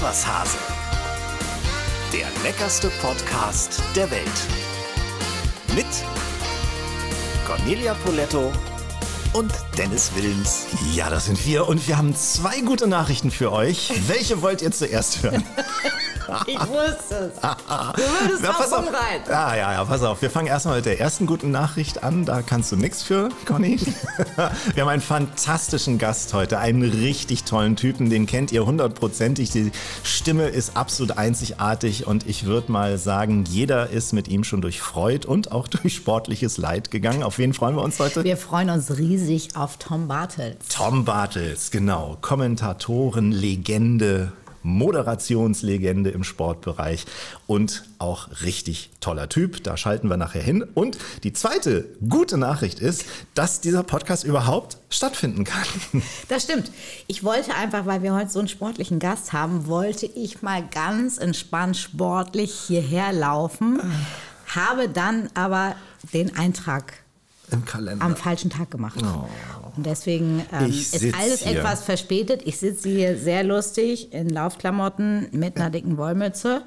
Was Hase. Der leckerste Podcast der Welt. Mit Cornelia Poletto und Dennis Wilms. Ja, das sind wir und wir haben zwei gute Nachrichten für euch. Welche wollt ihr zuerst hören? Ich wusste es. Du würdest Na, pass auf. rein. Ah, ja, ja, pass auf. Wir fangen erstmal mit der ersten guten Nachricht an. Da kannst du nichts für, Conny. Wir haben einen fantastischen Gast heute. Einen richtig tollen Typen. Den kennt ihr hundertprozentig. Die Stimme ist absolut einzigartig. Und ich würde mal sagen, jeder ist mit ihm schon durch Freud und auch durch sportliches Leid gegangen. Auf wen freuen wir uns heute? Wir freuen uns riesig auf Tom Bartels. Tom Bartels, genau. Kommentatoren, Legende, Moderationslegende im Sportbereich und auch richtig toller Typ. Da schalten wir nachher hin. Und die zweite gute Nachricht ist, dass dieser Podcast überhaupt stattfinden kann. Das stimmt. Ich wollte einfach, weil wir heute so einen sportlichen Gast haben, wollte ich mal ganz entspannt sportlich hierher laufen. Habe dann aber den Eintrag Im Kalender. am falschen Tag gemacht. Und deswegen ähm, ist alles hier. etwas verspätet. Ich sitze hier sehr lustig in Laufklamotten mit einer dicken Wollmütze.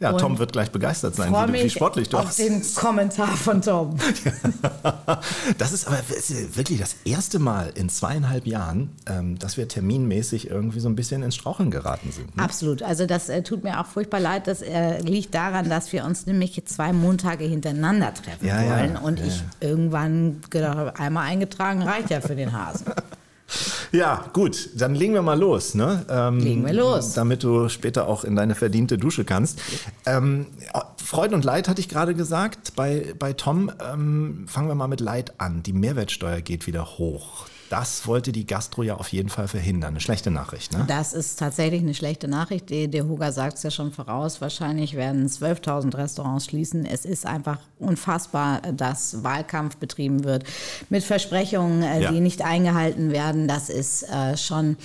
Ja, Und Tom wird gleich begeistert sein, wie, du, wie mich sportlich du auf hast. den Kommentar von Tom. Das ist aber wirklich das erste Mal in zweieinhalb Jahren, ähm, dass wir terminmäßig irgendwie so ein bisschen ins Straucheln geraten sind. ne? Absolut. Also das äh, tut mir auch furchtbar leid. Das äh, liegt daran, dass wir uns nämlich zwei Montage hintereinander treffen Ja, ja, wollen. Und ja, ich ja. irgendwann gedacht habe, einmal eingetragen reicht ja für den Hasen. Ja, gut, dann legen wir mal los. Ne? Ähm, Legen wir los. Damit du später auch in deine verdiente Dusche kannst. Ähm, Freude und Leid hatte ich gerade gesagt. Bei, bei Tom ähm, fangen wir mal mit Leid an. Die Mehrwertsteuer geht wieder hoch. Das wollte die Gastro ja auf jeden Fall verhindern. Eine schlechte Nachricht, ne? Das ist tatsächlich eine schlechte Nachricht. Der Huger sagt es ja schon voraus. Wahrscheinlich werden 12.000 Restaurants schließen. Es ist einfach unfassbar, dass Wahlkampf betrieben wird mit Versprechungen, äh, Ja. die nicht eingehalten werden. Das ist äh, schon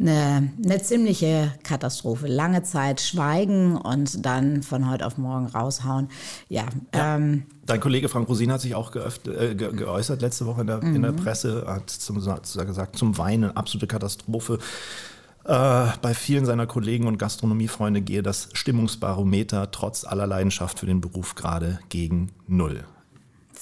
eine, eine ziemliche Katastrophe. Lange Zeit schweigen und dann von heute auf morgen raushauen. Ja, Ähm, Dein Kollege Frank Rosin hat sich auch geöffnet, äh, ge geäußert letzte Woche in der, in Mhm. der Presse, hat zum, gesagt, zum Weinen, absolute Katastrophe. Äh, bei vielen seiner Kollegen und Gastronomiefreunde gehe das Stimmungsbarometer trotz aller Leidenschaft für den Beruf gerade gegen Null.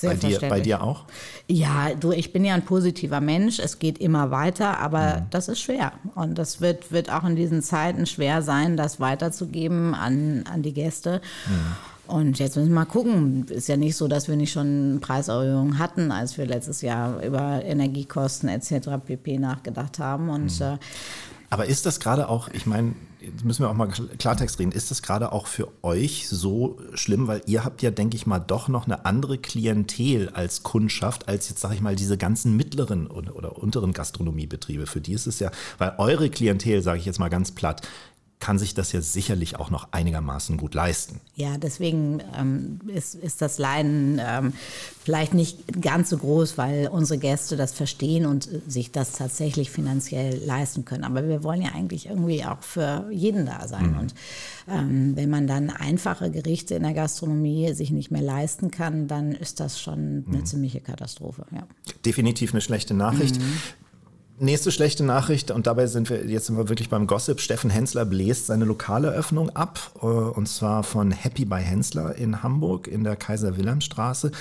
Sehr Bei dir, bei dir auch? Ja, du, ich bin ja ein positiver Mensch. Es geht immer weiter, aber Mhm. das ist schwer. Und das wird, wird auch in diesen Zeiten schwer sein, das weiterzugeben an, an die Gäste. Mhm. Und jetzt müssen wir mal gucken. Ist ja nicht so, dass wir nicht schon Preiserhöhungen hatten, als wir letztes Jahr über Energiekosten etc. pp. nachgedacht haben. Und Mhm. äh, Aber ist das gerade auch, ich meine, jetzt müssen wir auch mal Kl- Klartext reden, ist das gerade auch für euch so schlimm, weil ihr habt ja, denke ich mal, doch noch eine andere Klientel als Kundschaft, als jetzt, sage ich mal, diese ganzen mittleren oder, oder unteren Gastronomiebetriebe. Für die ist es ja, weil eure Klientel, sage ich jetzt mal ganz platt, kann sich das ja sicherlich auch noch einigermaßen gut leisten. Ja, deswegen ähm, ist, ist das Leiden ähm, vielleicht nicht ganz so groß, weil unsere Gäste das verstehen und sich das tatsächlich finanziell leisten können. Aber wir wollen ja eigentlich irgendwie auch für jeden da sein. Und ähm, wenn man dann einfache Gerichte in der Gastronomie sich nicht mehr leisten kann, dann ist das schon eine ziemliche Katastrophe. Ja. Definitiv eine schlechte Nachricht. Nächste schlechte Nachricht, und dabei sind wir, jetzt sind wir wirklich beim Gossip. Steffen Hensler bläst seine Lokaleröffnung ab, äh, und zwar von Happy by Hensler in Hamburg in der Kaiser-Wilhelm-Straße.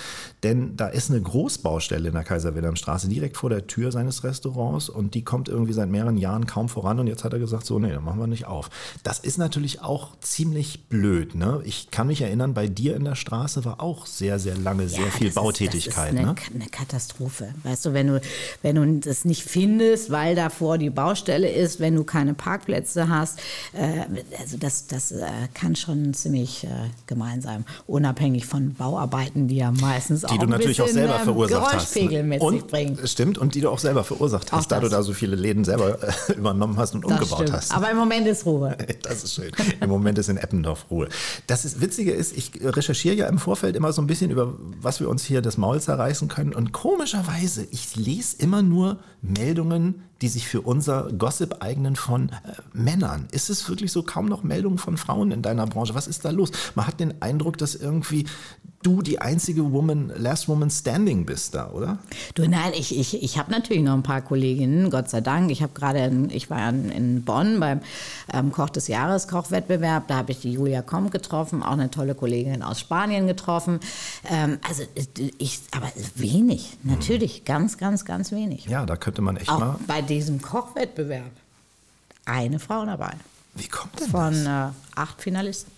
Denn da ist eine Großbaustelle in der Kaiser-Wilhelm-Straße direkt vor der Tür seines Restaurants und die kommt irgendwie seit mehreren Jahren kaum voran und jetzt hat er gesagt, so, nee, dann machen wir nicht auf. Das ist natürlich auch ziemlich blöd, ne? Ich kann mich erinnern, bei dir in der Straße war auch sehr, sehr lange sehr Ja, viel das Bautätigkeit, Ist, das ist eine, ne? Eine Katastrophe. Weißt du, wenn du, wenn du das nicht findest, weil davor die Baustelle ist, wenn du keine Parkplätze hast, äh, also das, das äh, kann schon ziemlich äh, gemein sein. Unabhängig von Bauarbeiten, die ja meistens auch die du natürlich auch selber ähm, verursacht hast. Geräuschpegel mit und, sich bringen. Stimmt, und die du auch selber verursacht hast, da du da so viele Läden selber übernommen hast und Das umgebaut stimmt. hast. Aber im Moment ist Ruhe. Das ist schön. Im Moment ist in Eppendorf Ruhe. Das ist, Witzige ist, ich recherchiere ja im Vorfeld immer so ein bisschen über, was wir uns hier das Maul zerreißen können. Und komischerweise, ich lese immer nur Meldungen, die sich für unser Gossip eignen von äh, Männern. Ist es wirklich so kaum noch Meldungen von Frauen in deiner Branche? Was ist da los? Man hat den Eindruck, dass irgendwie du die einzige Woman, Last Woman Standing bist da, oder? Du, nein, ich, ich, ich habe natürlich noch ein paar Kolleginnen, Gott sei Dank. Ich habe gerade, ich war in, in Bonn beim ähm, Koch des Jahres Kochwettbewerb, da habe ich die Julia Komm getroffen, auch eine tolle Kollegin aus Spanien getroffen. Ähm, also ich, aber wenig, natürlich, mhm. ganz, ganz, ganz wenig. Ja, da könnte man echt auch mal. Bei diesem Kochwettbewerb eine Frau dabei. Wie kommt denn Von das? Von äh, acht Finalisten.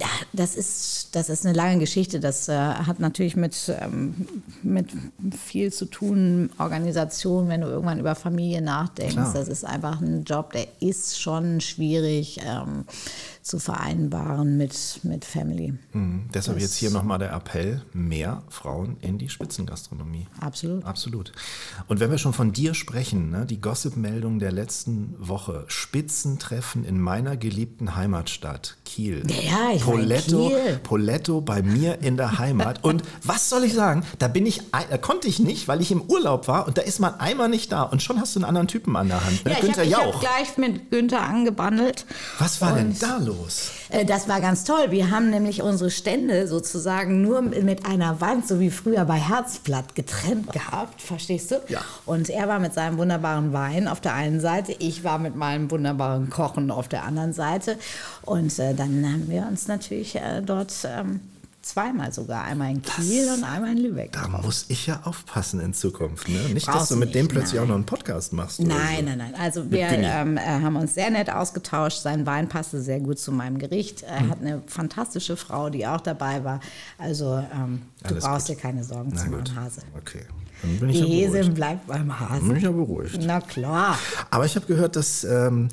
Ja, das ist, das ist eine lange Geschichte. Das äh, hat natürlich mit, ähm, mit viel zu tun, Organisation, wenn du irgendwann über Familie nachdenkst. Klar. Das ist einfach ein Job, der ist schon schwierig. Ähm, zu vereinbaren mit, mit Family. Mhm. Deshalb das jetzt hier nochmal der Appell, mehr Frauen in die Spitzengastronomie. Absolut. Absolut. Und wenn wir schon von dir sprechen, ne, die Gossip-Meldung der letzten Woche, Spitzentreffen in meiner geliebten Heimatstadt Kiel. Ja, ich Poletto, Kiel. Poletto bei mir in der Heimat. Und was soll ich sagen? Da bin ich, da konnte ich nicht, weil ich im Urlaub war und da ist man einmal nicht da und schon hast du einen anderen Typen an der Hand. Ne? Ja, Günther ich habe hab gleich mit Günther angebandelt. Was war denn da los? Los? Äh, das war ganz toll. Wir haben nämlich unsere Stände sozusagen nur mit einer Wand, so wie früher bei Herzblatt, getrennt gehabt. Verstehst du? Ja. Und er war mit seinem wunderbaren Wein auf der einen Seite, ich war mit meinem wunderbaren Kochen auf der anderen Seite. Und äh, dann haben wir uns natürlich äh, dort ähm, zweimal sogar, einmal in Kiel das, und einmal in Lübeck. Da muss ich ja aufpassen in Zukunft. Ne? Nicht, Brauchst dass du mit nicht, dem plötzlich nein. auch noch einen Podcast machst. Nein, so. nein, nein. Also wir ähm, äh, haben uns sehr nett ausgetauscht. Sein Wein passte sehr gut zu meinem Gericht. Er hm. hat eine fantastische Frau, die auch dabei war. Also ähm, du brauchst gut. dir keine Sorgen Na zu machen, Hase. Okay. Dann bin ich Die ja Häsin bleibt beim Hasen. Dann bin ich ja beruhigt. Na klar. Aber ich habe gehört, dass ähm,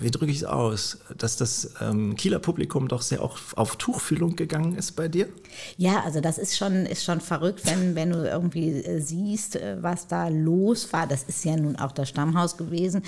wie drücke ich es aus, dass das ähm, Kieler Publikum doch sehr auch auf Tuchfühlung gegangen ist bei dir? Ja, also das ist schon, ist schon verrückt, wenn, wenn du irgendwie äh, siehst, äh, was da los war. Das ist ja nun auch das Stammhaus gewesen.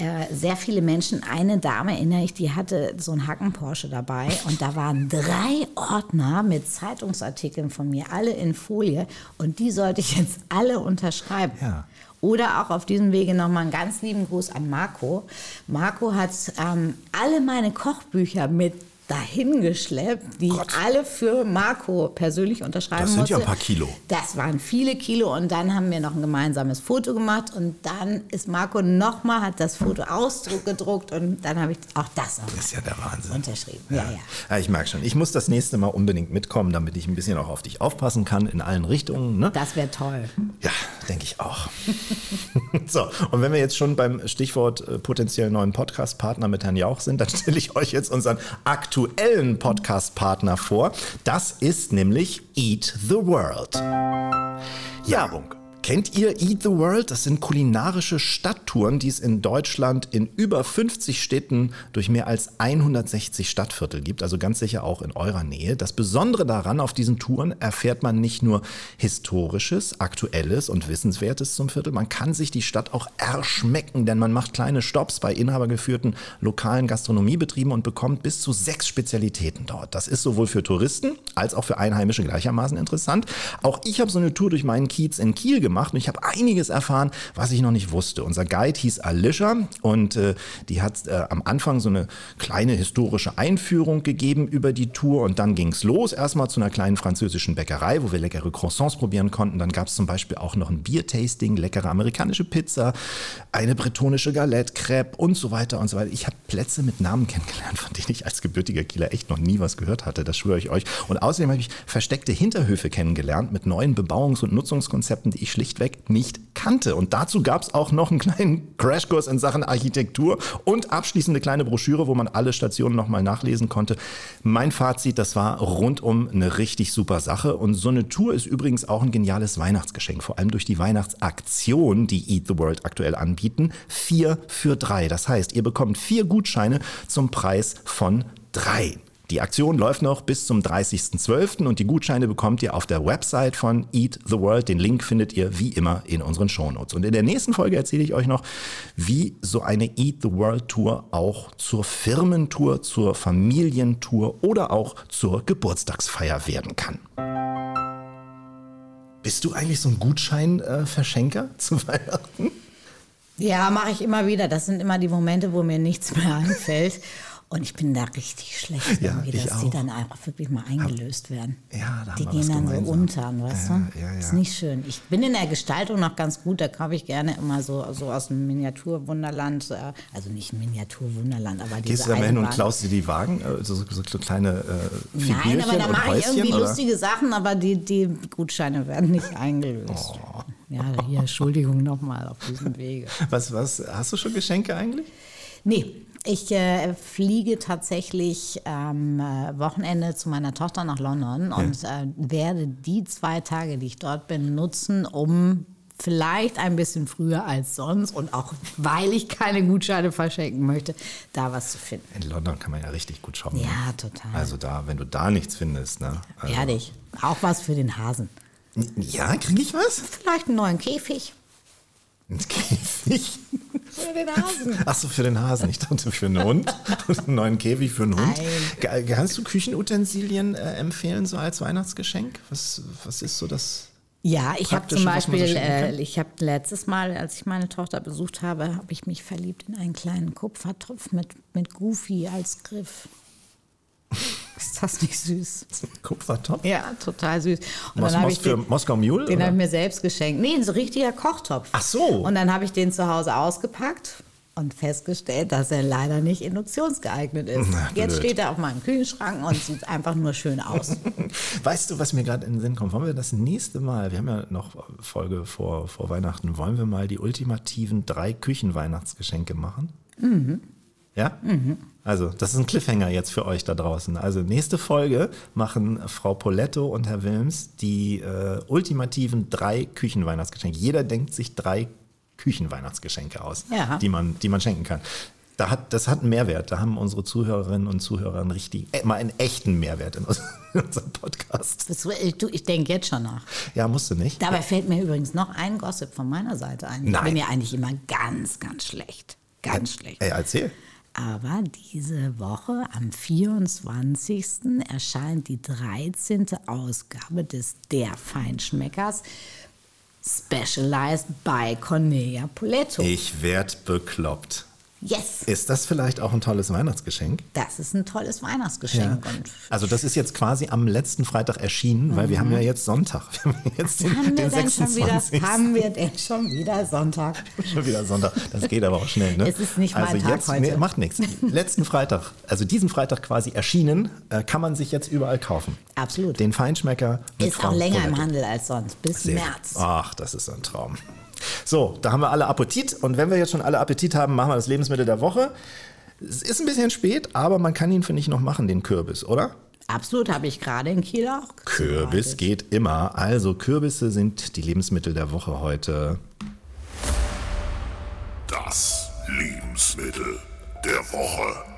Äh, sehr viele Menschen, eine Dame erinnere ich, die hatte so einen Hacken Porsche dabei und da waren drei Ordner mit Zeitungsartikeln von mir, alle in Folie und die sollte ich jetzt alle unterschreiben. Ja. Oder auch auf diesem Wege nochmal einen ganz lieben Gruß an Marco. Marco hat ähm, alle meine Kochbücher mit dahin geschleppt, die Gott. ich alle für Marco persönlich unterschreiben musste. Das sind musste. ja ein paar Kilo. Das waren viele Kilo und dann haben wir noch ein gemeinsames Foto gemacht und dann ist Marco nochmal, hat das Foto ausgedruckt und dann habe ich auch das, das ist ja der Wahnsinn. unterschrieben. Ja. Ja, ja. ja ich merke schon, ich muss das nächste Mal unbedingt mitkommen, damit ich ein bisschen auch auf dich aufpassen kann in allen Richtungen. Ne? Das wäre toll. Ja, denke ich auch. so, und wenn wir jetzt schon beim Stichwort äh, potenziell neuen Podcast-Partner mit Herrn Jauch sind, dann stelle ich euch jetzt unseren aktuellen Podcast-Partner vor. Das ist nämlich Eat the World. Werbung. Kennt ihr Eat the World? Das sind kulinarische Stadttouren, die es in Deutschland in über 50 Städten durch mehr als 160 Stadtviertel gibt, also ganz sicher auch in eurer Nähe. Das Besondere daran, auf diesen Touren erfährt man nicht nur Historisches, Aktuelles und Wissenswertes zum Viertel, man kann sich die Stadt auch erschmecken, denn man macht kleine Stops bei inhabergeführten lokalen Gastronomiebetrieben und bekommt bis zu sechs Spezialitäten dort. Das ist sowohl für Touristen als auch für Einheimische gleichermaßen interessant. Auch ich habe so eine Tour durch meinen Kiez in Kiel gemacht gemacht und ich habe einiges erfahren, was ich noch nicht wusste. Unser Guide hieß Alicia und äh, die hat äh, am Anfang so eine kleine historische Einführung gegeben über die Tour und dann ging es los. Erstmal zu einer kleinen französischen Bäckerei, wo wir leckere Croissants probieren konnten. Dann gab es zum Beispiel auch noch ein Biertasting, leckere amerikanische Pizza, eine bretonische Galette, Crepe und so weiter und so weiter. Ich habe Plätze mit Namen kennengelernt, von denen ich als gebürtiger Kieler echt noch nie was gehört hatte. Das schwöre ich euch. Und außerdem habe ich versteckte Hinterhöfe kennengelernt mit neuen Bebauungs- und Nutzungskonzepten, die ich schlicht schlichtweg nicht kannte. Und dazu gab es auch noch einen kleinen Crashkurs in Sachen Architektur und abschließende kleine Broschüre, wo man alle Stationen nochmal nachlesen konnte. Mein Fazit, das war rundum eine richtig super Sache. Und so eine Tour ist übrigens auch ein geniales Weihnachtsgeschenk, vor allem durch die Weihnachtsaktion, die Eat the World aktuell anbieten. Vier für drei. Das heißt, ihr bekommt vier Gutscheine zum Preis von drei. Die Aktion läuft noch bis zum 30.12. und die Gutscheine bekommt ihr auf der Website von Eat the World. Den Link findet ihr wie immer in unseren Shownotes. Und in der nächsten Folge erzähle ich euch noch, wie so eine Eat the World Tour auch zur Firmentour, zur Familientour oder auch zur Geburtstagsfeier werden kann. Bist du eigentlich so ein Gutscheinverschenker äh, zu Weihnachten? Ja, mache ich immer wieder. Das sind immer die Momente, wo mir nichts mehr einfällt. Und ich bin da richtig schlecht, Ja, irgendwie, dass die dann einfach wirklich mal eingelöst werden. Ja, da haben Die wir gehen dann so gemeinsam. unter, weißt Ja, du? ja, ja. Ist nicht schön. Ich bin in der Gestaltung noch ganz gut, da kaufe ich gerne immer so, so aus dem Miniaturwunderland, äh, also nicht ein Miniaturwunderland, aber diese Gehst du da mal hin und klaust dir die Wagen, äh, so, so, so kleine äh, Figürchen Nein, aber da mache ich irgendwie oder? lustige Sachen, aber die, die Gutscheine werden nicht eingelöst. Oh. Ja, hier, Entschuldigung nochmal auf diesem Wege. Was, was, hast du schon Geschenke eigentlich? Nee, ich äh, fliege tatsächlich am äh, Wochenende zu meiner Tochter nach London und äh, werde die zwei Tage, die ich dort bin, nutzen, um vielleicht ein bisschen früher als sonst und auch weil ich keine Gutscheine verschenken möchte, da was zu finden. In London kann man ja richtig gut shoppen. Ja, total. Also da, wenn du da nichts findest, ne? Also, Ehrlich. Auch was für den Hasen. Ja, kriege ich was? Vielleicht einen neuen Käfig. Ein Käfig? Für den Hasen. Ach so, für den Hasen. Ich dachte für einen Hund. einen neuen Käfig für einen Hund. Nein. Kannst du Küchenutensilien äh, empfehlen, so als Weihnachtsgeschenk? Was, was ist so das? Ja, ich habe zum Beispiel, äh, ich habe letztes Mal, als ich meine Tochter besucht habe, habe ich mich verliebt in einen kleinen Kupfertopf mit, mit Goofy als Griff. Ist das nicht süß? Kupfertopf? Ja, total süß. Und Mos dann Mos ich für den, Moskau Mule? den habe ich mir selbst geschenkt. Nee, so ein richtiger Kochtopf. Ach so. Und dann habe ich den zu Hause ausgepackt und festgestellt, dass er leider nicht induktionsgeeignet ist. Na, Jetzt steht er auf meinem Kühlschrank und sieht einfach nur schön aus. Weißt du, was mir gerade in den Sinn kommt? Wollen wir das nächste Mal, wir haben ja noch Folge vor, vor Weihnachten, wollen wir mal die ultimativen drei Küchenweihnachtsgeschenke machen? Mhm. Ja? Also, das ist ein Cliffhanger jetzt für euch da draußen. Also, nächste Folge machen Frau Poletto und Herr Wilms die äh, ultimativen drei Küchenweihnachtsgeschenke. Jeder denkt sich drei Küchenweihnachtsgeschenke aus, Ja. die, man, die man schenken kann. Da hat, das hat einen Mehrwert. Da haben unsere Zuhörerinnen und Zuhörer einen richtigen, äh, mal einen echten Mehrwert in, uns- in unserem Podcast. Das, ich ich denke jetzt schon nach. Ja, musst du nicht. Dabei fällt mir übrigens noch ein Gossip von meiner Seite ein. Ich Nein. bin ja eigentlich immer ganz, ganz schlecht. Ganz schlecht. Ey, erzähl. Aber diese Woche am 24. erscheint die 13. Ausgabe des Der Feinschmeckers Specialized by Cornelia Poletto. Ich werd bekloppt. Yes! Ist das vielleicht auch ein tolles Weihnachtsgeschenk? Das ist ein tolles Weihnachtsgeschenk. Und Also das ist jetzt quasi am letzten Freitag erschienen, weil wir haben ja jetzt Sonntag. Wir haben jetzt den, Mhm. haben wir den denn schon wieder, 26. haben wir denn schon wieder Sonntag? Schon wieder Sonntag. Das geht aber auch schnell, ne? Es ist nicht mein also Tag jetzt, heute. Nee, macht nichts. Letzten Freitag, also diesen Freitag quasi erschienen, äh, kann man sich jetzt überall kaufen. Absolut. Den Feinschmecker mit Ist Frau auch länger im Poletto. Handel als sonst, bis Sehr März. Ach, das ist ein Traum. So, da haben wir alle Appetit. Und wenn wir jetzt schon alle Appetit haben, machen wir das Lebensmittel der Woche. Es ist ein bisschen spät, aber man kann ihn, finde ich, noch machen, den Kürbis, oder? Absolut, habe ich gerade in Kiel auch. Kürbis geht immer. Also Kürbisse sind die Lebensmittel der Woche heute. Das Lebensmittel der Woche.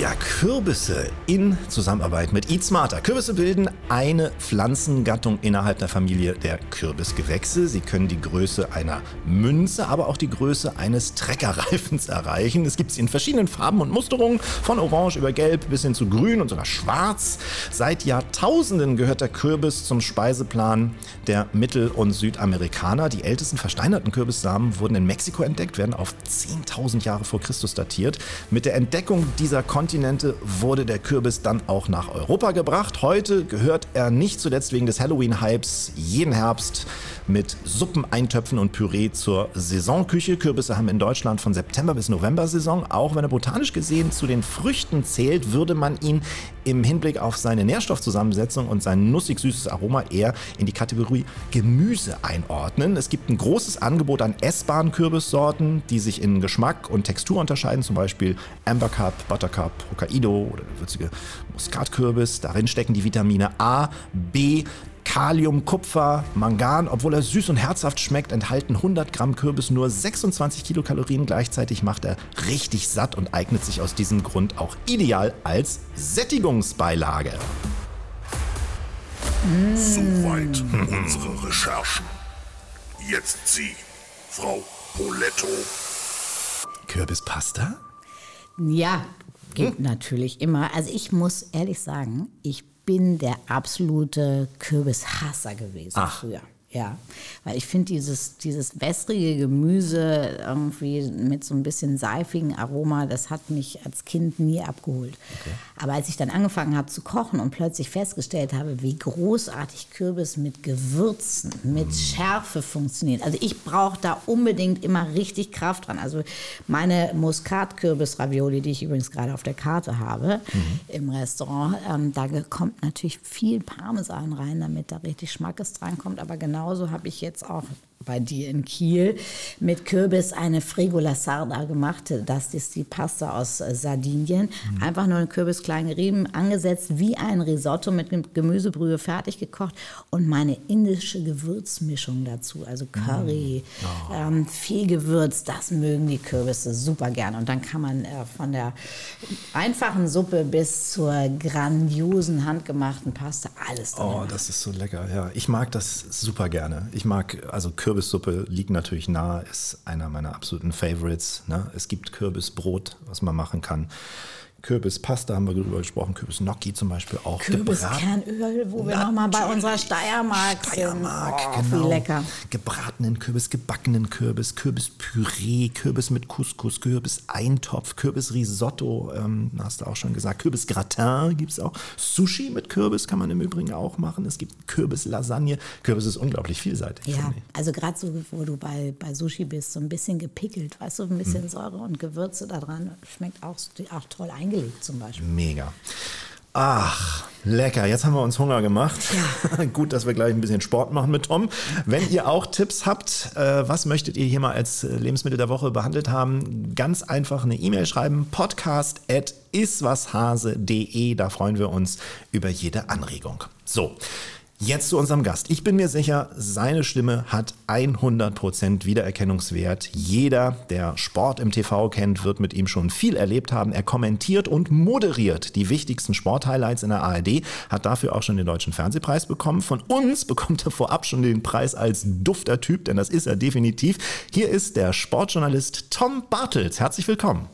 Ja, Kürbisse in Zusammenarbeit mit Eat Smarter. Kürbisse bilden eine Pflanzengattung innerhalb der Familie der Kürbisgewächse. Sie können die Größe einer Münze, aber auch die Größe eines Treckerreifens erreichen. Es gibt sie in verschiedenen Farben und Musterungen, von orange über gelb bis hin zu grün und sogar schwarz. Seit Jahrtausenden gehört der Kürbis zum Speiseplan der Mittel- und Südamerikaner. Die ältesten versteinerten Kürbissamen wurden in Mexiko entdeckt, werden auf 10.000 Jahre vor Christus datiert. Mit der Entdeckung dieser Kontinente wurde der Kürbis dann auch nach Europa gebracht. Heute gehört er nicht zuletzt wegen des Halloween-Hypes jeden Herbst mit Suppen, Eintöpfen und Püree zur Saisonküche. Kürbisse haben in Deutschland von September bis November Saison. Auch wenn er botanisch gesehen zu den Früchten zählt, würde man ihn im Hinblick auf seine Nährstoffzusammensetzung und sein nussig süßes Aroma eher in die Kategorie Gemüse einordnen. Es gibt ein großes Angebot an essbaren Kürbissorten, die sich in Geschmack und Textur unterscheiden, zum Beispiel Amber Cup, Buttercup, Hokkaido oder der würzige Muskatkürbis. Darin stecken die Vitamine A, B, Kalium, Kupfer, Mangan, obwohl er süß und herzhaft schmeckt, enthalten 100 Gramm Kürbis nur 26 Kilokalorien. Gleichzeitig macht er richtig satt und eignet sich aus diesem Grund auch ideal als Sättigungsbeilage. Soweit unsere Recherchen. Jetzt Sie, Frau Poletto. Kürbispasta? Ja, gibt natürlich immer. Also ich muss ehrlich sagen, ich bin der absolute Kürbishasser gewesen Ach. früher. Ja, weil ich finde dieses, dieses wässrige Gemüse irgendwie mit so ein bisschen seifigen Aroma, das hat mich als Kind nie abgeholt. Okay. Aber als ich dann angefangen habe zu kochen und plötzlich festgestellt habe, wie großartig Kürbis mit Gewürzen, mit mm. Schärfe funktioniert. Also ich brauche da unbedingt immer richtig Kraft dran. Also meine Muskatkürbis-Ravioli, die ich übrigens gerade auf der Karte habe mhm. im Restaurant, ähm, da kommt natürlich viel Parmesan rein, damit da richtig Schmackes dran kommt. Aber genauso habe ich jetzt auch bei dir in Kiel mit Kürbis eine Frigola Sarda gemacht. Das ist die Pasta aus äh, Sardinien. Mhm. Einfach nur einen Kürbis klein gerieben, angesetzt wie ein Risotto mit Gemüsebrühe fertig gekocht und meine indische Gewürzmischung dazu, also Curry, mhm. oh. ähm, viel Gewürz, das mögen die Kürbisse super gern. Und dann kann man äh, von der einfachen Suppe bis zur grandiosen handgemachten Pasta alles drin. Oh, das ist so lecker, ja. Ich mag das super gerne. Ich mag also Kürbis Kürbissuppe liegt natürlich nahe, ist einer meiner absoluten Favorites. Ne? Es gibt Kürbisbrot, was man machen kann. Kürbispasta haben wir darüber gesprochen, Kürbisgnocchi zum Beispiel auch. Kürbiskernöl, wo wir nochmal bei unserer Steiermark, Steiermark sind. Oh, genau. Wie lecker. Gebratenen Kürbis, gebackenen Kürbis, Kürbispüree, Kürbis mit Couscous, Kürbiseintopf, Kürbisrisotto, ähm, hast du auch schon gesagt. Kürbisgratin gibt es auch. Sushi mit Kürbis kann man im Übrigen auch machen. Es gibt Kürbislasagne. Kürbis ist unglaublich vielseitig. Ja, also gerade so, wo du bei, bei Sushi bist, so ein bisschen gepickelt, weißt du, ein bisschen hm. Säure und Gewürze da dran, schmeckt auch, auch toll eingelegt eingelegt zum Beispiel. Mega. Ach, lecker. Jetzt haben wir uns Hunger gemacht. Ja. Gut, dass wir gleich ein bisschen Sport machen mit Tom. Wenn ihr auch Tipps habt, äh, was möchtet ihr hier mal als Lebensmittel der Woche behandelt haben, ganz einfach eine E-Mail schreiben. Podcast at iswashase.de. Da freuen wir uns über jede Anregung. So. Jetzt zu unserem Gast. Ich bin mir sicher, seine Stimme hat 100% Wiedererkennungswert. Jeder, der Sport im TV kennt, wird mit ihm schon viel erlebt haben. Er kommentiert und moderiert die wichtigsten Sporthighlights in der ARD, hat dafür auch schon den Deutschen Fernsehpreis bekommen. Von uns bekommt er vorab schon den Preis als dufter Typ, denn das ist er definitiv. Hier ist der Sportjournalist Tom Bartels. Herzlich willkommen.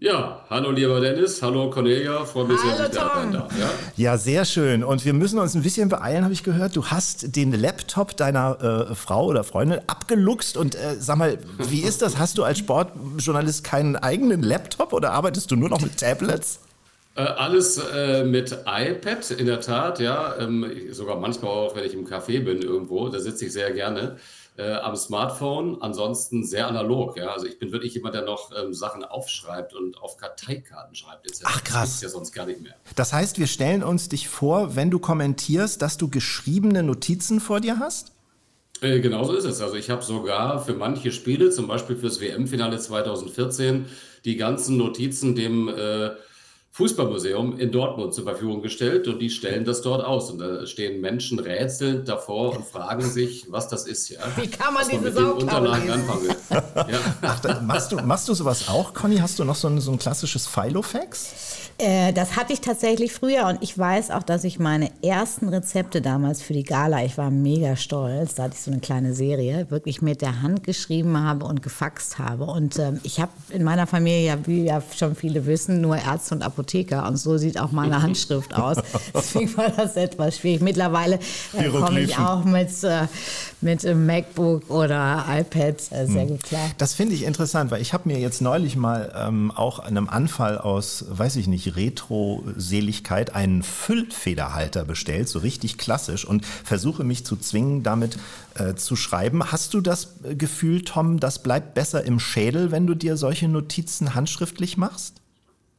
Ja, hallo lieber Dennis, hallo Cornelia, freue mich sehr, dass ich da sein darf. Ja? ja, sehr schön. Und wir müssen uns ein bisschen beeilen, habe ich gehört. Du hast den Laptop deiner äh, Frau oder Freundin abgeluchst. Und äh, sag mal, wie ist das? Hast du als Sportjournalist keinen eigenen Laptop oder arbeitest du nur noch mit Tablets? Äh, alles äh, mit iPad, in der Tat, ja. Ähm, sogar manchmal auch, wenn ich im Café bin irgendwo, da sitze ich sehr gerne äh, am Smartphone, ansonsten sehr analog. Ja? Also ich bin wirklich jemand, der noch ähm, Sachen aufschreibt und auf Karteikarten schreibt. Etc. Ach krass. Das ja sonst gar nicht mehr. Das heißt, wir stellen uns dich vor, wenn du kommentierst, dass du geschriebene Notizen vor dir hast? Äh, genau so ist es. Also ich habe sogar für manche Spiele, zum Beispiel fürs WM-Finale 2014, die ganzen Notizen dem äh, Fußballmuseum in Dortmund zur Verfügung gestellt und die stellen das dort aus. Und da stehen Menschen rätselnd davor und fragen sich, was das ist. Ja? Wie kann man diese Sau Unterlagen anfangen ja. Ach, da, machst, du, machst du sowas auch, Conny? Hast du noch so ein, so ein klassisches Filofax? Äh, das hatte ich tatsächlich früher und ich weiß auch, dass ich meine ersten Rezepte damals für die Gala, ich war mega stolz, da hatte ich so eine kleine Serie, wirklich mit der Hand geschrieben habe und gefaxt habe. Und ähm, ich habe in meiner Familie, wie ja schon viele wissen, nur Ärzte und Apotheker und so sieht auch meine Handschrift aus. Deswegen war das etwas schwierig. Mittlerweile äh, komme ich auch mit, äh, mit einem MacBook oder iPad äh, sehr hm. gut klar. Das finde ich interessant, weil ich habe mir jetzt neulich mal ähm, auch einem Anfall aus, weiß ich nicht, Retro-Seligkeit einen Füllfederhalter bestellt, so richtig klassisch, und versuche mich zu zwingen, damit äh, zu schreiben. Hast du das Gefühl, Tom, das bleibt besser im Schädel, wenn du dir solche Notizen handschriftlich machst?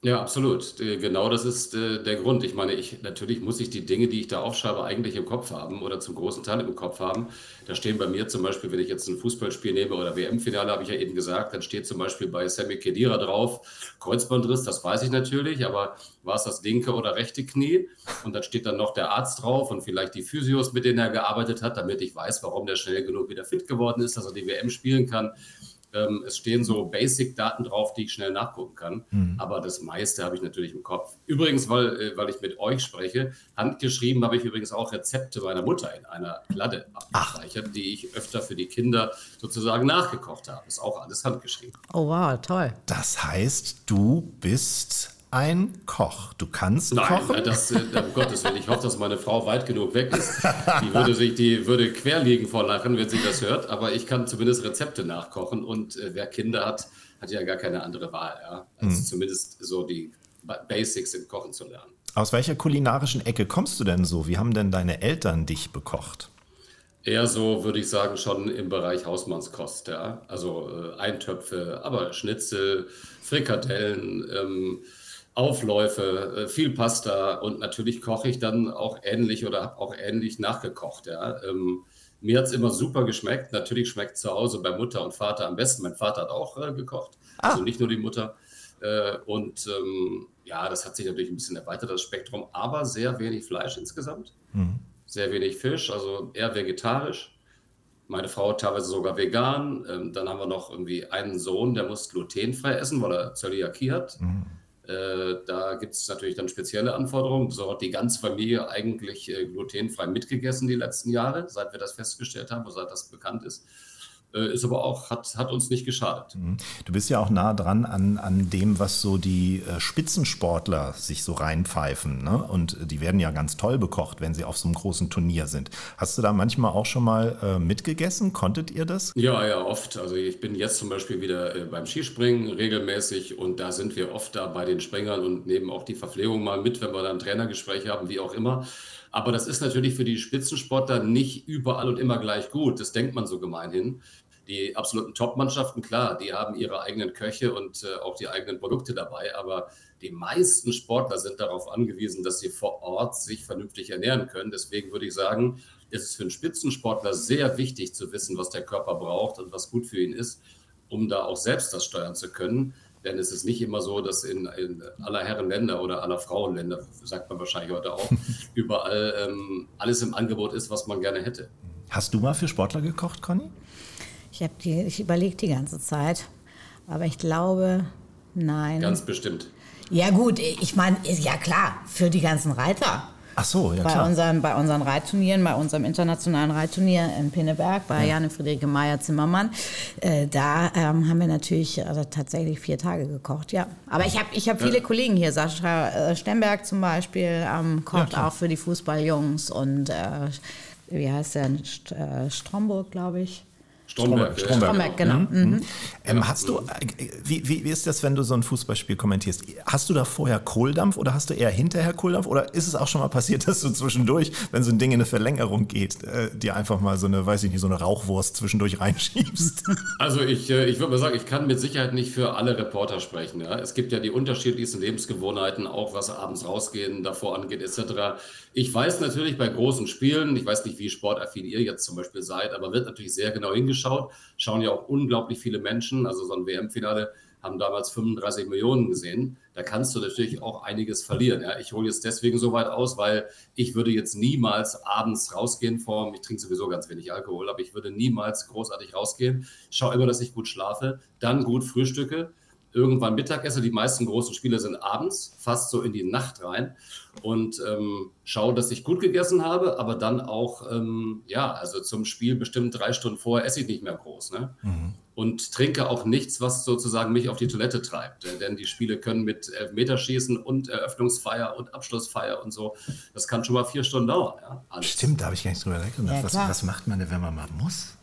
Ja, absolut. Genau das ist äh, der Grund. Ich meine, ich, natürlich muss ich die Dinge, die ich da aufschreibe, eigentlich im Kopf haben oder zum großen Teil im Kopf haben. Da stehen bei mir zum Beispiel, wenn ich jetzt ein Fußballspiel nehme oder WM-Finale, habe ich ja eben gesagt, dann steht zum Beispiel bei Sammy Kedira drauf, Kreuzbandriss, das weiß ich natürlich, aber war es das linke oder rechte Knie? Und dann steht dann noch der Arzt drauf und vielleicht die Physios, mit denen er gearbeitet hat, damit ich weiß, warum der schnell genug wieder fit geworden ist, dass er die WM spielen kann. Ähm, es stehen so Basic-Daten drauf, die ich schnell nachgucken kann. Mhm. Aber das meiste habe ich natürlich im Kopf. Übrigens, weil, äh, weil ich mit euch spreche, handgeschrieben habe ich übrigens auch Rezepte meiner Mutter in einer Kladde abgespeichert, die ich öfter für die Kinder sozusagen nachgekocht habe. Ist auch alles handgeschrieben. Oh wow, toll. Das heißt, du bist ein Koch. Du kannst Nein, kochen. das, äh, um Gottes Willen. Ich hoffe, dass meine Frau weit genug weg ist. Die würde sich, die würde quer liegen vor Lachen, wenn sie das hört. Aber ich kann zumindest Rezepte nachkochen. Und äh, wer Kinder hat, hat ja gar keine andere Wahl, ja, als zumindest so die Ba- Basics im Kochen zu lernen. Aus welcher kulinarischen Ecke kommst du denn so? Wie haben denn deine Eltern dich bekocht? Eher so, würde ich sagen, schon im Bereich Hausmannskost, ja. Also äh, Eintöpfe, aber Schnitzel, Frikadellen, ähm, Aufläufe, äh, viel Pasta und natürlich koche ich dann auch ähnlich oder habe auch ähnlich nachgekocht, ja. Ähm, mir hat es immer super geschmeckt. Natürlich schmeckt zu Hause bei Mutter und Vater am besten. Mein Vater hat auch äh, gekocht, also nicht nur die Mutter. Äh, und ähm, ja, das hat sich natürlich ein bisschen erweitert, das Spektrum, aber sehr wenig Fleisch insgesamt sehr wenig Fisch, also eher vegetarisch. Meine Frau teilweise sogar vegan. Ähm, dann haben wir noch irgendwie einen Sohn, der muss glutenfrei essen, weil er Zöliakie hat. Äh, da gibt es natürlich dann spezielle Anforderungen. So hat die ganze Familie eigentlich äh, glutenfrei mitgegessen die letzten Jahre, seit wir das festgestellt haben, seit das bekannt ist. Äh, ist aber auch, hat, hat uns nicht geschadet. Du bist ja auch nah dran an, an dem, was so die äh, Spitzensportler sich so reinpfeifen. Ne? Und die werden ja ganz toll bekocht, wenn sie auf so einem großen Turnier sind. Hast du da manchmal auch schon mal äh, mitgegessen? Konntet ihr das? Ja, ja, oft. Also ich bin jetzt zum Beispiel wieder äh, beim Skispringen regelmäßig und da sind wir oft da bei den Springern und nehmen auch die Verpflegung mal mit, wenn wir dann Trainergespräch haben, wie auch immer. Aber das ist natürlich für die Spitzensportler nicht überall und immer gleich gut. Das denkt man so gemeinhin. Die absoluten Top-Mannschaften, klar, die haben ihre eigenen Köche und äh, auch die eigenen Produkte dabei. Aber die meisten Sportler sind darauf angewiesen, dass sie vor Ort sich vernünftig ernähren können. Deswegen würde ich sagen, ist es für einen Spitzensportler sehr wichtig zu wissen, was der Körper braucht und was gut für ihn ist, um da auch selbst das steuern zu können. Denn es ist nicht immer so, dass in, in aller Herren Länder oder aller Frauenländer, sagt man wahrscheinlich heute auch, überall ähm, alles im Angebot ist, was man gerne hätte. Hast du mal für Sportler gekocht, Conny? Ich, hab die- ich überlege die ganze Zeit, aber ich glaube, nein. Ganz bestimmt. ja gut, ich meine, ja klar, für die ganzen Reiter. Ach so, ja bei, klar. unseren, bei unseren Reitturnieren, bei unserem internationalen Reitturnier in Pinneberg, bei Janne Friederike Meyer-Zimmermann, äh, da ähm, haben wir natürlich also tatsächlich vier Tage gekocht, ja. Aber ich habe ich hab viele Kollegen hier, Sascha äh, Stemberg zum Beispiel, ähm, kocht auch für die Fußballjungs und äh, wie heißt der, St äh, Stromburg, glaube ich. Stromberg. Stromberg. Stromberg, genau. Mhm. Ähm, hast du, äh, wie, wie, wie ist das, wenn du so ein Fußballspiel kommentierst? Hast du da vorher Kohldampf oder hast du eher hinterher Kohldampf? Oder ist es auch schon mal passiert, dass du zwischendurch, wenn so ein Ding in eine Verlängerung geht, äh, dir einfach mal so eine, weiß ich nicht, so eine Rauchwurst zwischendurch reinschiebst? Also ich, äh, ich würde mal sagen, ich kann mit Sicherheit nicht für alle Reporter sprechen. Ja? Es gibt ja die unterschiedlichsten Lebensgewohnheiten, auch was abends rausgehen davor angeht etc. Ich weiß natürlich bei großen Spielen, ich weiß nicht, wie sportaffin ihr jetzt zum Beispiel seid, aber wird natürlich sehr genau hingeschaut. Schauen ja auch unglaublich viele Menschen. Also so ein WM-Finale haben damals 35 Millionen gesehen. Da kannst du natürlich auch einiges verlieren. Ja? Ich hole jetzt deswegen so weit aus, weil ich würde jetzt niemals abends rausgehen vor, ich trinke sowieso ganz wenig Alkohol, aber ich würde niemals großartig rausgehen. Ich schaue immer, dass ich gut schlafe, dann gut frühstücke, irgendwann Mittagesse. Die meisten großen Spiele sind abends, fast so in die Nacht rein und ähm, schaue, dass ich gut gegessen habe, aber dann auch, ähm, ja, also zum Spiel bestimmt drei Stunden vorher esse ich nicht mehr groß. Ne? Und trinke auch nichts, was sozusagen mich auf die Toilette treibt. Denn die Spiele können mit Elfmeterschießen und Eröffnungsfeier und Abschlussfeier und so, das kann schon mal vier Stunden dauern. Ja? Alles. Stimmt, da habe ich gar nicht drüber nachgedacht. Ja, was, was macht man denn, wenn man mal muss?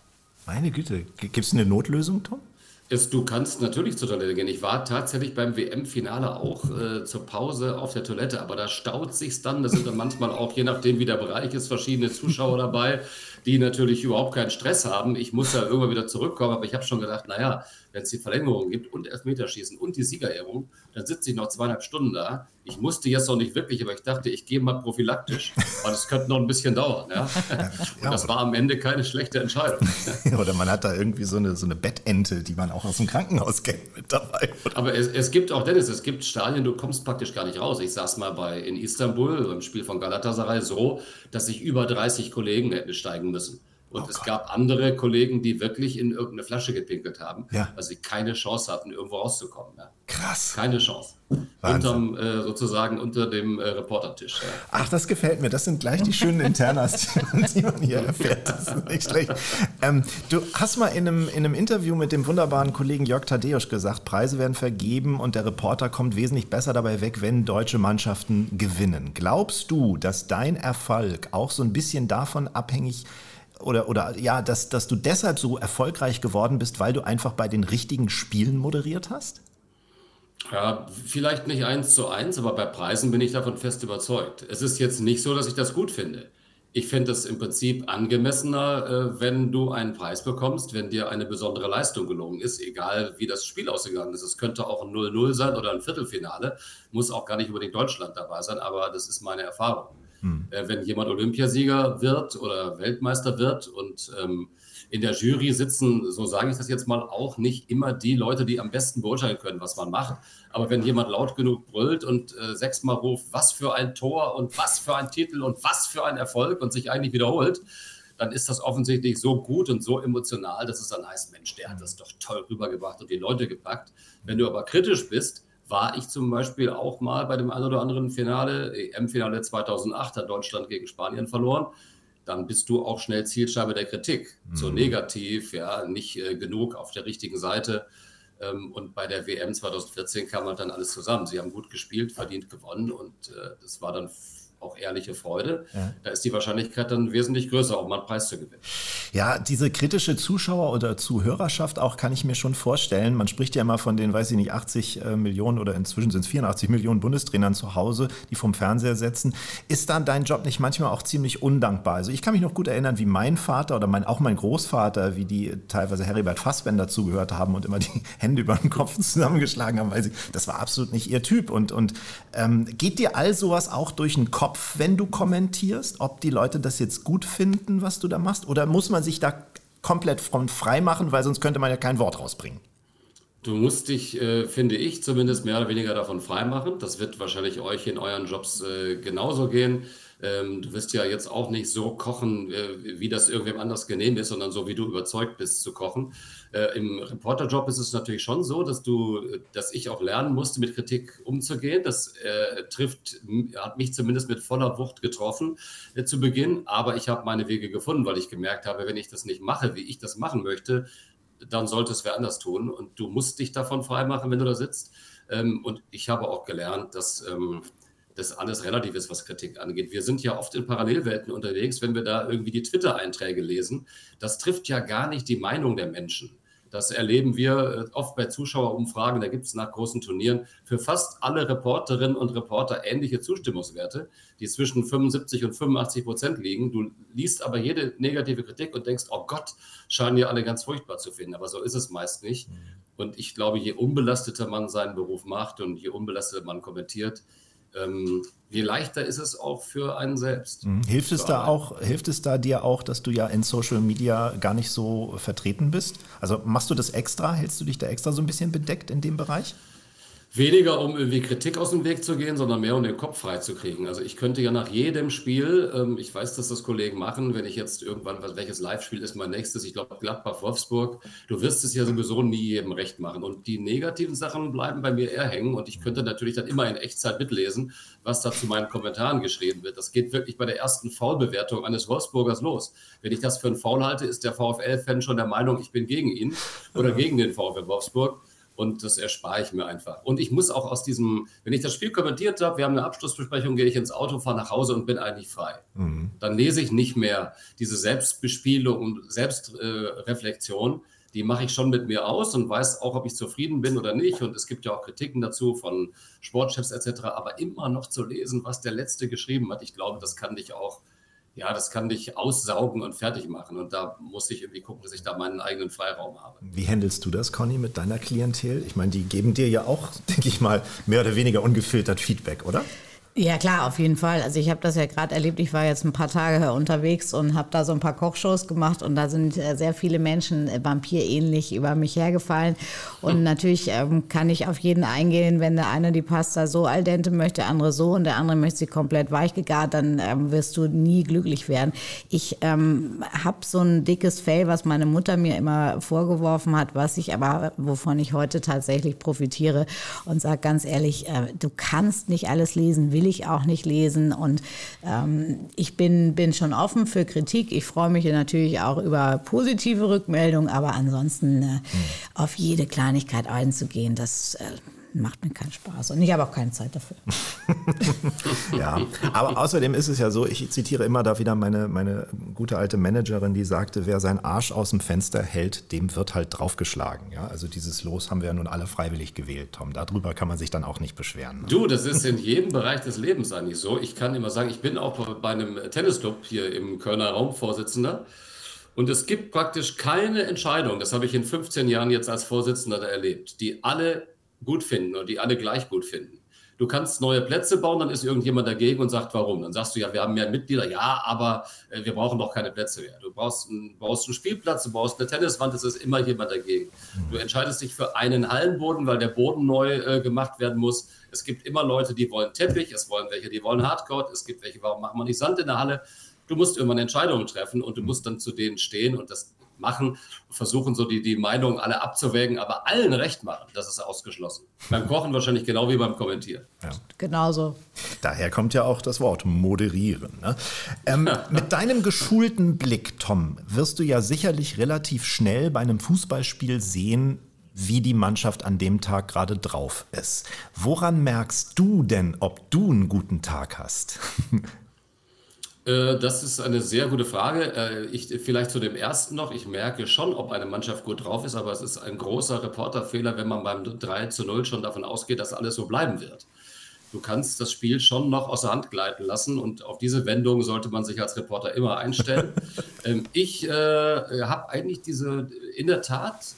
Meine Güte. Gibt es eine Notlösung, Tom? Ist, du kannst natürlich zur Toilette gehen. Ich war tatsächlich beim WM-Finale auch äh, zur Pause auf der Toilette, aber da staut sich's dann. Da sind dann manchmal auch, je nachdem wie der Bereich ist, verschiedene Zuschauer dabei, die natürlich überhaupt keinen Stress haben. Ich muss ja irgendwann wieder zurückkommen, aber ich habe schon gedacht, naja, wenn es die Verlängerung gibt und Elfmeterschießen und die Siegerehrung, dann sitze ich noch zweieinhalb Stunden da. Ich musste jetzt noch nicht wirklich, aber ich dachte, ich gehe mal prophylaktisch, weil es könnte noch ein bisschen dauern. Ja? Und das war am Ende keine schlechte Entscheidung. Oder man hat da irgendwie so eine, so eine Bettente, die man auch aus dem Krankenhaus kennt, mit dabei. Oder? Aber es, es gibt auch, Dennis, es gibt Stadien, du kommst praktisch gar nicht raus. Ich saß mal bei, in Istanbul im Spiel von Galatasaray so, dass sich über 30 Kollegen hätten steigen müssen. Und oh es Gott. gab andere Kollegen, die wirklich in irgendeine Flasche gepinkelt haben, ja. weil sie keine Chance hatten, irgendwo rauszukommen. Ja. Krass. Keine Chance. Unterm, äh, sozusagen unter dem äh, Reportertisch. Ja. Ach, das gefällt mir. Das sind gleich die schönen Internas, die man hier erfährt. Das ist nicht schlecht. Ähm, du hast mal in einem, in einem Interview mit dem wunderbaren Kollegen Jörg Thaddeus gesagt, Preise werden vergeben und der Reporter kommt wesentlich besser dabei weg, wenn deutsche Mannschaften gewinnen. Glaubst du, dass dein Erfolg auch so ein bisschen davon abhängig ist, oder, oder ja, dass, dass du deshalb so erfolgreich geworden bist, weil du einfach bei den richtigen Spielen moderiert hast? Ja, vielleicht nicht eins zu eins, aber bei Preisen bin ich davon fest überzeugt. Es ist jetzt nicht so, dass ich das gut finde. Ich finde es im Prinzip angemessener, äh, wenn du einen Preis bekommst, wenn dir eine besondere Leistung gelungen ist, egal wie das Spiel ausgegangen ist. Es könnte auch ein 0-0 sein oder ein Viertelfinale, muss auch gar nicht unbedingt Deutschland dabei sein, aber das ist meine Erfahrung. Hm. Äh, wenn jemand Olympiasieger wird oder Weltmeister wird und ähm, in der Jury sitzen, so sage ich das jetzt mal, auch nicht immer die Leute, die am besten beurteilen können, was man macht. Aber wenn jemand laut genug brüllt und äh, sechsmal ruft, was für ein Tor und was für ein Titel und was für ein Erfolg und sich eigentlich wiederholt, dann ist das offensichtlich so gut und so emotional, dass es dann heißt, Mensch, der hat das doch toll rübergebracht und die Leute gepackt. Wenn du aber kritisch bist, war ich zum Beispiel auch mal bei dem einen oder anderen Finale, EM-Finale 2008 hat Deutschland gegen Spanien verloren. Dann bist du auch schnell Zielscheibe der Kritik. Mhm. So negativ, ja, nicht äh, genug auf der richtigen Seite. Ähm, und bei der WM 2014 kam halt dann alles zusammen. Sie haben gut gespielt, verdient gewonnen und äh, das war dann auch ehrliche Freude, ja. da ist die Wahrscheinlichkeit dann wesentlich größer, auch mal einen Preis zu gewinnen. Ja, diese kritische Zuschauer- oder Zuhörerschaft auch kann ich mir schon vorstellen. Man spricht ja immer von den, weiß ich nicht, 80 äh, Millionen oder inzwischen sind es 84 Millionen Bundestrainern zu Hause, die vom Fernseher setzen. Ist dann dein Job nicht manchmal auch ziemlich undankbar? Also ich kann mich noch gut erinnern, wie mein Vater oder mein, auch mein Großvater, wie die teilweise Heribert Fassbender zugehört haben und immer die Hände über den Kopf zusammengeschlagen haben, weil sie, das war absolut nicht ihr Typ. Und, und ähm, geht dir all sowas auch durch den Kopf? Kopf, wenn du kommentierst, ob die Leute das jetzt gut finden, was du da machst? Oder muss man sich da komplett von frei machen, weil sonst könnte man ja kein Wort rausbringen? Du musst dich, äh, finde ich, zumindest mehr oder weniger davon freimachen. Das wird wahrscheinlich euch in euren Jobs äh, genauso gehen. Ähm, du wirst ja jetzt auch nicht so kochen, äh, wie das irgendwem anders genehm ist, sondern so, wie du überzeugt bist zu kochen. Äh, Im Reporterjob ist es natürlich schon so, dass du, dass ich auch lernen musste, mit Kritik umzugehen. Das äh, trifft, hat mich zumindest mit voller Wucht getroffen äh, zu Beginn. Aber ich habe meine Wege gefunden, weil ich gemerkt habe, wenn ich das nicht mache, wie ich das machen möchte, dann sollte es wer anders tun. Und du musst dich davon freimachen, wenn du da sitzt. Ähm, und ich habe auch gelernt, dass ähm, das alles relativ ist, was Kritik angeht. Wir sind ja oft in Parallelwelten unterwegs, wenn wir da irgendwie die Twitter-Einträge lesen. Das trifft ja gar nicht die Meinung der Menschen. Das erleben wir äh, oft bei Zuschauerumfragen, da gibt es nach großen Turnieren für fast alle Reporterinnen und Reporter ähnliche Zustimmungswerte, die zwischen 75 und 85 Prozent liegen. Du liest aber jede negative Kritik und denkst, oh Gott, scheinen ja alle ganz furchtbar zu finden. Aber so ist es meist nicht. Mhm. Und ich glaube, je unbelasteter man seinen Beruf macht und je unbelasteter man kommentiert, je leichter ist es auch für einen selbst. Mhm. Hilft es da auch, hilft es da dir auch, dass du ja in Social Media gar nicht so vertreten bist? Also machst du das extra? Hältst du dich da extra so ein bisschen bedeckt in dem Bereich? Weniger, um irgendwie Kritik aus dem Weg zu gehen, sondern mehr, um den Kopf frei zu kriegen. Also ich könnte ja nach jedem Spiel, ähm, ich weiß, dass das Kollegen machen, wenn ich jetzt irgendwann, welches Live-Spiel ist mein nächstes, ich glaube Gladbach-Wolfsburg, du wirst es ja sowieso nie jedem recht machen. Und die negativen Sachen bleiben bei mir eher hängen und ich könnte natürlich dann immer in Echtzeit mitlesen, was da zu meinen Kommentaren geschrieben wird. Das geht wirklich bei der ersten Foul-Bewertung eines Wolfsburgers los. Wenn ich das für einen Foul halte, ist der VfL-Fan schon der Meinung, ich bin gegen ihn oder gegen den VfL Wolfsburg und das erspare ich mir einfach. Und ich muss auch aus diesem, wenn ich das Spiel kommentiert habe, wir haben eine Abschlussbesprechung, gehe ich ins Auto, fahre nach Hause und bin eigentlich frei. Mhm. Dann lese ich nicht mehr diese Selbstbespielung und Selbstreflexion. Äh, die mache ich schon mit mir aus und weiß auch, ob ich zufrieden bin oder nicht. Und es gibt ja auch Kritiken dazu von Sportchefs etc. Aber immer noch zu lesen, was der Letzte geschrieben hat, ich glaube, das kann dich auch ja, das kann dich aussaugen und fertig machen. Und da muss ich irgendwie gucken, dass ich da meinen eigenen Freiraum habe. Wie handelst du das, Conny, mit deiner Klientel? Ich meine, die geben dir ja auch, denke ich mal, mehr oder weniger ungefiltert Feedback, oder? Ja klar, auf jeden Fall. Also ich habe das ja gerade erlebt. Ich war jetzt ein paar Tage unterwegs und habe da so ein paar Kochshows gemacht und da sind äh, sehr viele Menschen äh, vampirähnlich über mich hergefallen. Und natürlich ähm, kann ich auf jeden eingehen, wenn der eine die Pasta so al dente möchte, der andere so und der andere möchte sie komplett weich gegart, dann ähm, wirst du nie glücklich werden. Ich ähm, habe so ein dickes Fell, was meine Mutter mir immer vorgeworfen hat, was ich aber, wovon ich heute tatsächlich profitiere und sage ganz ehrlich, äh, du kannst nicht alles lesen, will will ich auch nicht lesen. Und ähm, ich bin, bin schon offen für Kritik. Ich freue mich natürlich auch über positive Rückmeldungen, aber ansonsten äh, mhm. auf jede Kleinigkeit einzugehen, das äh, macht mir keinen Spaß und ich habe auch keine Zeit dafür. ja, aber außerdem ist es ja so, ich zitiere immer da wieder meine, meine gute alte Managerin, die sagte, wer seinen Arsch aus dem Fenster hält, dem wird halt draufgeschlagen. Ja, also dieses Los haben wir ja nun alle freiwillig gewählt, Tom. Darüber kann man sich dann auch nicht beschweren. Ne? Du, das ist in jedem Bereich des Lebens eigentlich so. Ich kann immer sagen, ich bin auch bei einem Tennisclub hier im Kölner Raum Vorsitzender. Und es gibt praktisch keine Entscheidung, das habe ich in 15 Jahren jetzt als Vorsitzender erlebt, die alle gut finden oder die alle gleich gut finden. Du kannst neue Plätze bauen, dann ist irgendjemand dagegen und sagt, warum? Dann sagst du, ja, wir haben mehr Mitglieder. Ja, aber äh, wir brauchen doch keine Plätze mehr. Du brauchst, ein, brauchst einen Spielplatz, du brauchst eine Tenniswand, es ist immer jemand dagegen. Du entscheidest dich für einen Hallenboden, weil der Boden neu äh, gemacht werden muss. Es gibt immer Leute, die wollen Teppich, es wollen welche, die wollen Hardcore, es gibt welche, warum machen wir nicht Sand in der Halle? Du musst irgendwann Entscheidungen treffen und du musst dann zu denen stehen und das machen, versuchen so die, die Meinungen alle abzuwägen, aber allen recht machen, das ist ausgeschlossen. Beim Kochen wahrscheinlich genau wie beim Kommentieren. Ja. Genauso. Daher kommt ja auch das Wort moderieren. Ne? Ähm, mit deinem geschulten Blick, Tom, wirst du ja sicherlich relativ schnell bei einem Fußballspiel sehen, wie die Mannschaft an dem Tag gerade drauf ist. Woran merkst du denn, ob du einen guten Tag hast? Äh, das ist eine sehr gute Frage. Äh, ich, vielleicht zu dem ersten noch. Ich merke schon, ob eine Mannschaft gut drauf ist, aber es ist ein großer Reporterfehler, wenn man beim 3 zu 0 schon davon ausgeht, dass alles so bleiben wird. Du kannst das Spiel schon noch aus der Hand gleiten lassen und auf diese Wendung sollte man sich als Reporter immer einstellen. ähm, ich äh, habe eigentlich diese, in der Tat,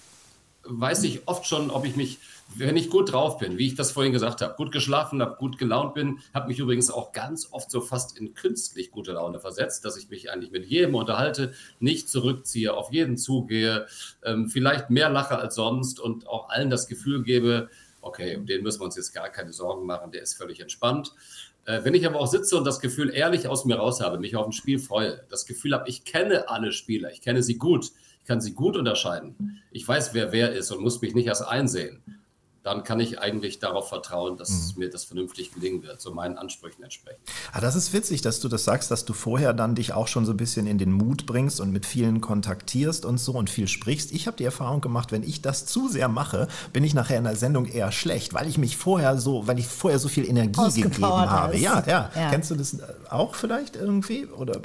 weiß ich oft schon, ob ich mich wenn ich gut drauf bin, wie ich das vorhin gesagt habe, gut geschlafen habe, gut gelaunt bin, habe mich übrigens auch ganz oft so fast in künstlich gute Laune versetzt, dass ich mich eigentlich mit jedem unterhalte, nicht zurückziehe, auf jeden zugehe, ähm, vielleicht mehr lache als sonst und auch allen das Gefühl gebe, okay, um den müssen wir uns jetzt gar keine Sorgen machen, der ist völlig entspannt. Äh, wenn ich aber auch sitze und das Gefühl ehrlich aus mir raus habe, mich auf ein Spiel freue, das Gefühl habe, ich kenne alle Spieler, ich kenne sie gut, ich kann sie gut unterscheiden, ich weiß, wer wer ist und muss mich nicht erst einsehen dann kann ich eigentlich darauf vertrauen, dass mhm. mir das vernünftig gelingen wird, so meinen Ansprüchen entsprechend. Ah, das ist witzig, dass du das sagst, dass du vorher dann dich auch schon so ein bisschen in den Mut bringst und mit vielen kontaktierst und so und viel sprichst. Ich habe die Erfahrung gemacht, wenn ich das zu sehr mache, bin ich nachher in der Sendung eher schlecht, weil ich mich vorher so, weil ich vorher so viel Energie gegeben habe. Ja, ja, ja. Kennst du das auch vielleicht irgendwie oder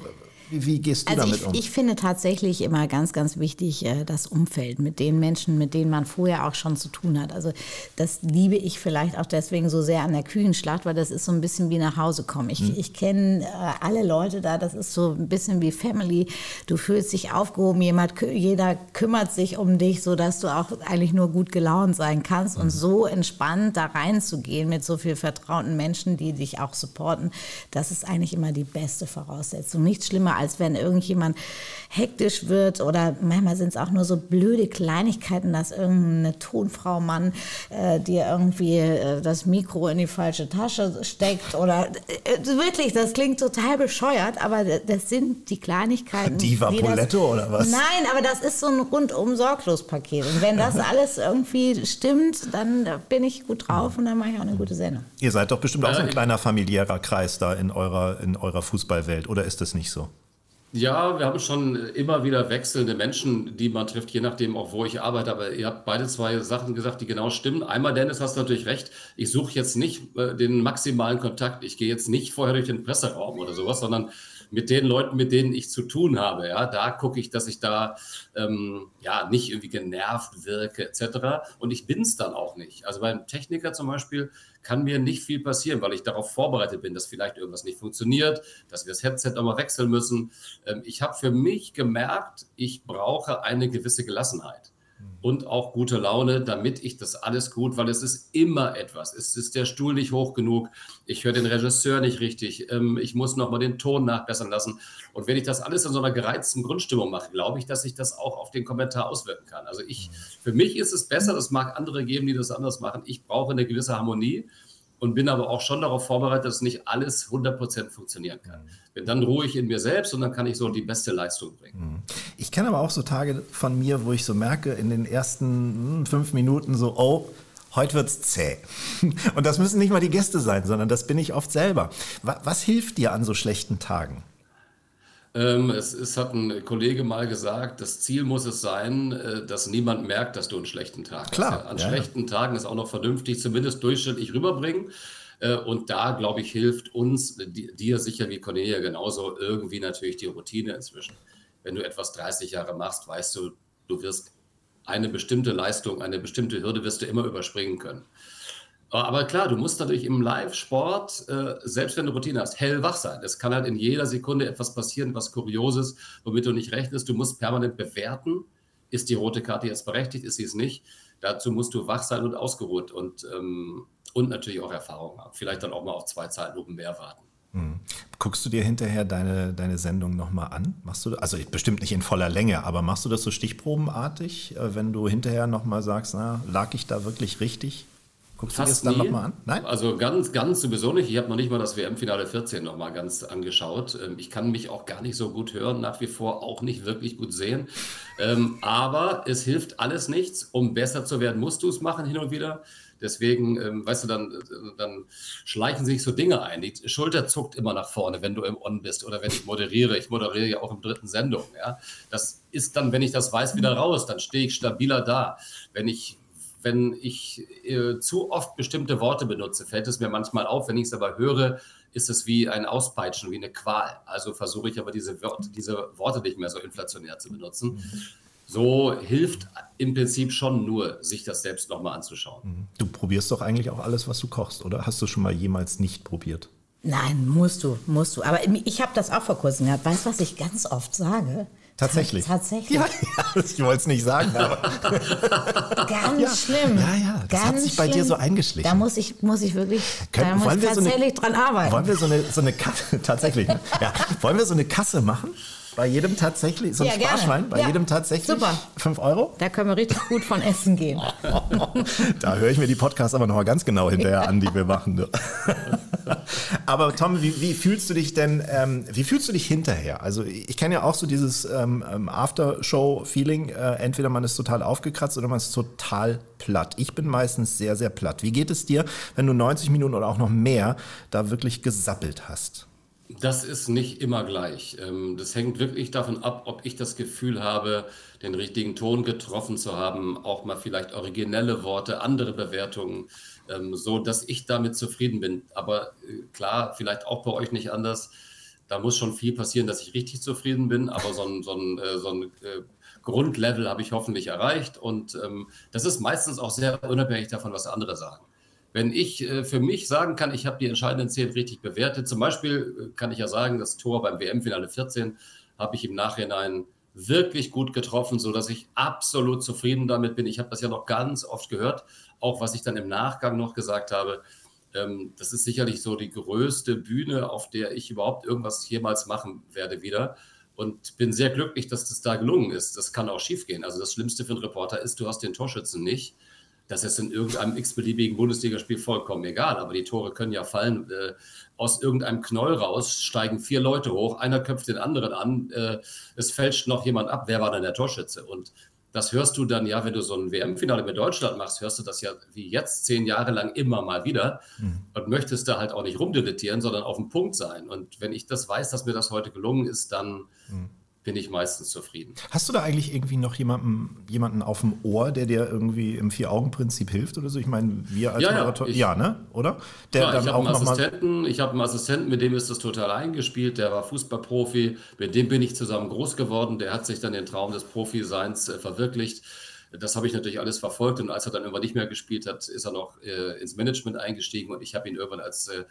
wie, gehst du also damit ich, um? Ich finde tatsächlich immer ganz, ganz wichtig äh, das Umfeld mit den Menschen, mit denen man vorher auch schon zu tun hat. Also das liebe ich vielleicht auch deswegen so sehr an der Küchenschlacht, weil das ist so ein bisschen wie nach Hause kommen. Ich, hm. ich kenne äh, alle Leute da, das ist so ein bisschen wie Family. Du fühlst dich aufgehoben, jemand, jeder kümmert sich um dich, sodass du auch eigentlich nur gut gelaunt sein kannst hm. und so entspannt da reinzugehen mit so viel vertrauten Menschen, die dich auch supporten, das ist eigentlich immer die beste Voraussetzung. Nichts schlimmer als als wenn irgendjemand hektisch wird oder manchmal sind es auch nur so blöde Kleinigkeiten, dass irgendeine Tonfrau Mann äh, dir irgendwie äh, das Mikro in die falsche Tasche steckt oder äh, wirklich, das klingt total bescheuert, aber das sind die Kleinigkeiten. Diva die Poletto oder was? Nein, aber das ist so ein rundum sorglos Paket und wenn das alles irgendwie stimmt, dann bin ich gut drauf und dann mache ich auch eine gute Sendung. Ihr seid doch bestimmt auch so ein kleiner familiärer Kreis da in eurer, in eurer Fußballwelt oder ist das nicht so? Ja, wir haben schon immer wieder wechselnde Menschen, die man trifft, je nachdem auch, wo ich arbeite. Aber ihr habt beide zwei Sachen gesagt, die genau stimmen. Einmal, Dennis, hast du natürlich recht. Ich suche jetzt nicht äh, den maximalen Kontakt. Ich gehe jetzt nicht vorher durch den Presseraum oder sowas, sondern mit den Leuten, mit denen ich zu tun habe. Ja, da gucke ich, dass ich da ähm, ja nicht irgendwie genervt wirke etc. Und ich bin es dann auch nicht. Also beim Techniker zum Beispiel kann mir nicht viel passieren, weil ich darauf vorbereitet bin, dass vielleicht irgendwas nicht funktioniert, dass wir das Headset nochmal wechseln müssen. Ähm, ich habe für mich gemerkt, ich brauche eine gewisse Gelassenheit. und auch gute Laune, damit ich das alles gut, weil es ist immer etwas. Es ist der Stuhl nicht hoch genug, ich höre den Regisseur nicht richtig, ähm, ich muss nochmal den Ton nachbessern lassen. Und wenn ich das alles in so einer gereizten Grundstimmung mache, glaube ich, dass sich das auch auf den Kommentar auswirken kann. Also ich, für mich ist es besser, das mag andere geben, die das anders machen. Ich brauche eine gewisse Harmonie und bin aber auch schon darauf vorbereitet, dass nicht alles 100% funktionieren kann. Denn dann ruhe ich in mir selbst und dann kann ich so die beste Leistung bringen. Mhm. Ich kenne aber auch so Tage von mir, wo ich so merke, in den ersten hm, fünf Minuten so, oh, heute wird's zäh. Und das müssen nicht mal die Gäste sein, sondern das bin ich oft selber. Was hilft dir an so schlechten Tagen? Ähm, es, es, hat ein Kollege mal gesagt, das Ziel muss es sein, äh, dass niemand merkt, dass du einen schlechten Tag Klar, hast. An ja, schlechten ja. Tagen ist auch noch vernünftig, zumindest durchschnittlich rüberbringen. Äh, und da, glaube ich, hilft uns, dir sicher wie Cornelia genauso, irgendwie natürlich die Routine inzwischen. Wenn du etwas 30 Jahre machst, weißt du, du wirst eine bestimmte Leistung, eine bestimmte Hürde wirst du immer überspringen können. Aber klar, du musst natürlich im Live-Sport, äh, selbst wenn du Routine hast, hellwach sein. Es kann halt in jeder Sekunde etwas passieren, was Kurioses, womit du nicht rechnest. Du musst permanent bewerten, ist die rote Karte jetzt berechtigt, ist sie es nicht. Dazu musst du wach sein und ausgeruht und, ähm, und natürlich auch Erfahrung haben. Vielleicht dann auch mal auf zwei Zeitlupen mehr warten. Hm. Guckst du dir hinterher deine, deine Sendung nochmal an? Machst du, also bestimmt nicht in voller Länge, aber machst du das so stichprobenartig, äh, wenn du hinterher nochmal sagst, na, lag ich da wirklich richtig? Guckst Fast du dir das dann nochmal an? Nein? Also ganz, ganz sowieso nicht. Ich habe noch nicht mal das WM-Finale 14 nochmal ganz angeschaut. Ähm, ich kann mich auch gar nicht so gut hören, nach wie vor auch nicht wirklich gut sehen. Ähm, aber es hilft alles nichts. Um besser zu werden, musst du es machen hin und wieder. Deswegen, ähm, weißt du, dann, dann schleichen sich so Dinge ein. Die Schulter zuckt immer nach vorne, wenn du im On bist oder wenn ich moderiere. Ich moderiere ja auch im dritten Sendung. Ja? Das ist dann, wenn ich das weiß, wieder raus. Dann stehe ich stabiler da. Wenn ich wenn ich äh, zu oft bestimmte Worte benutze, fällt es mir manchmal auf. Wenn ich es aber höre, ist es wie ein Auspeitschen, wie eine Qual. Also versuche ich aber diese, Wörter, diese Worte nicht mehr so inflationär zu benutzen. So hilft im Prinzip schon nur, sich das selbst nochmal anzuschauen. Mhm. Du probierst doch eigentlich auch alles, was du kochst, oder? Hast du schon mal jemals nicht probiert? Nein, musst du, musst du. Aber ich habe das auch vor kurzem gehabt. Weißt du, was ich ganz oft sage? Tatsächlich. Tatsächlich. Ja, ja, ich wollte es nicht sagen, aber. Ganz ja. schlimm. Ja, ja, das Ganz hat sich bei schlimm. dir so eingeschlichen. Da muss ich, muss ich wirklich, Können, da muss ich wir so eine- tatsächlich dran arbeiten. Wollen wir so eine, so eine Kasse, tatsächlich, ne? ja, wollen wir so eine Kasse machen? Bei jedem tatsächlich, so ein Ja, gerne. Sparschwein, bei Ja. jedem tatsächlich Super. 5 Euro? Da können wir richtig gut von essen gehen. Da höre ich mir die Podcasts aber nochmal ganz genau hinterher an, die wir machen. aber Tom, wie, wie fühlst du dich denn, ähm, wie fühlst du dich hinterher? Also ich kenne ja auch so dieses ähm, ähm, Aftershow-Feeling, äh, entweder man ist total aufgekratzt oder man ist total platt. Ich bin meistens sehr, sehr platt. Wie geht es dir, wenn du 90 Minuten oder auch noch mehr da wirklich gesappelt hast? Das ist nicht immer gleich. Ähm, Das hängt wirklich davon ab, ob ich das Gefühl habe, den richtigen Ton getroffen zu haben, auch mal vielleicht originelle Worte, andere Bewertungen, ähm, so dass ich damit zufrieden bin. Aber äh, klar, vielleicht auch bei euch nicht anders. Da muss schon viel passieren, dass ich richtig zufrieden bin, aber so ein, so ein, äh, so ein äh, Grundlevel habe ich hoffentlich erreicht. Und ähm, das ist meistens auch sehr unabhängig davon, was andere sagen. Wenn ich äh, für mich sagen kann, ich habe die entscheidenden Szenen richtig bewertet, zum Beispiel äh, kann ich ja sagen, das Tor beim WM-Finale 14 habe ich im Nachhinein wirklich gut getroffen, so dass ich absolut zufrieden damit bin. Ich habe das ja noch ganz oft gehört, auch was ich dann im Nachgang noch gesagt habe. Ähm, das ist sicherlich so die größte Bühne, auf der ich überhaupt irgendwas jemals machen werde wieder. Und bin sehr glücklich, dass das da gelungen ist. Das kann auch schiefgehen. Also das Schlimmste für einen Reporter ist, du hast den Torschützen nicht. Das ist in irgendeinem x-beliebigen Bundesligaspiel vollkommen egal. Aber die Tore können ja fallen. Äh, aus irgendeinem Knoll raus steigen vier Leute hoch, einer köpft den anderen an, äh, es fälscht noch jemand ab. Wer war denn der Torschütze? Und das hörst du dann ja, wenn du so ein WM-Finale mit Deutschland machst, hörst du das ja wie jetzt zehn Jahre lang immer mal wieder und möchtest da halt auch nicht rumdilettieren, sondern auf dem Punkt sein. Und wenn ich das weiß, dass mir das heute gelungen ist, dann bin ich meistens zufrieden. Hast du da eigentlich irgendwie noch jemanden, jemanden auf dem Ohr, der dir irgendwie im Vier-Augen-Prinzip hilft oder so? Ich meine, wir als Ja, ja, Moderator, ich- ja, ne? Oder? Der Klar, ich habe einen Assistenten, ich habe einen Assistenten, mit dem ist das total eingespielt, der war Fußballprofi, mit dem bin ich zusammen groß geworden, der hat sich dann den Traum des Profiseins äh, verwirklicht. Das habe ich natürlich alles verfolgt und als er dann irgendwann nicht mehr gespielt hat, ist er noch äh, ins Management eingestiegen und ich habe ihn irgendwann als äh,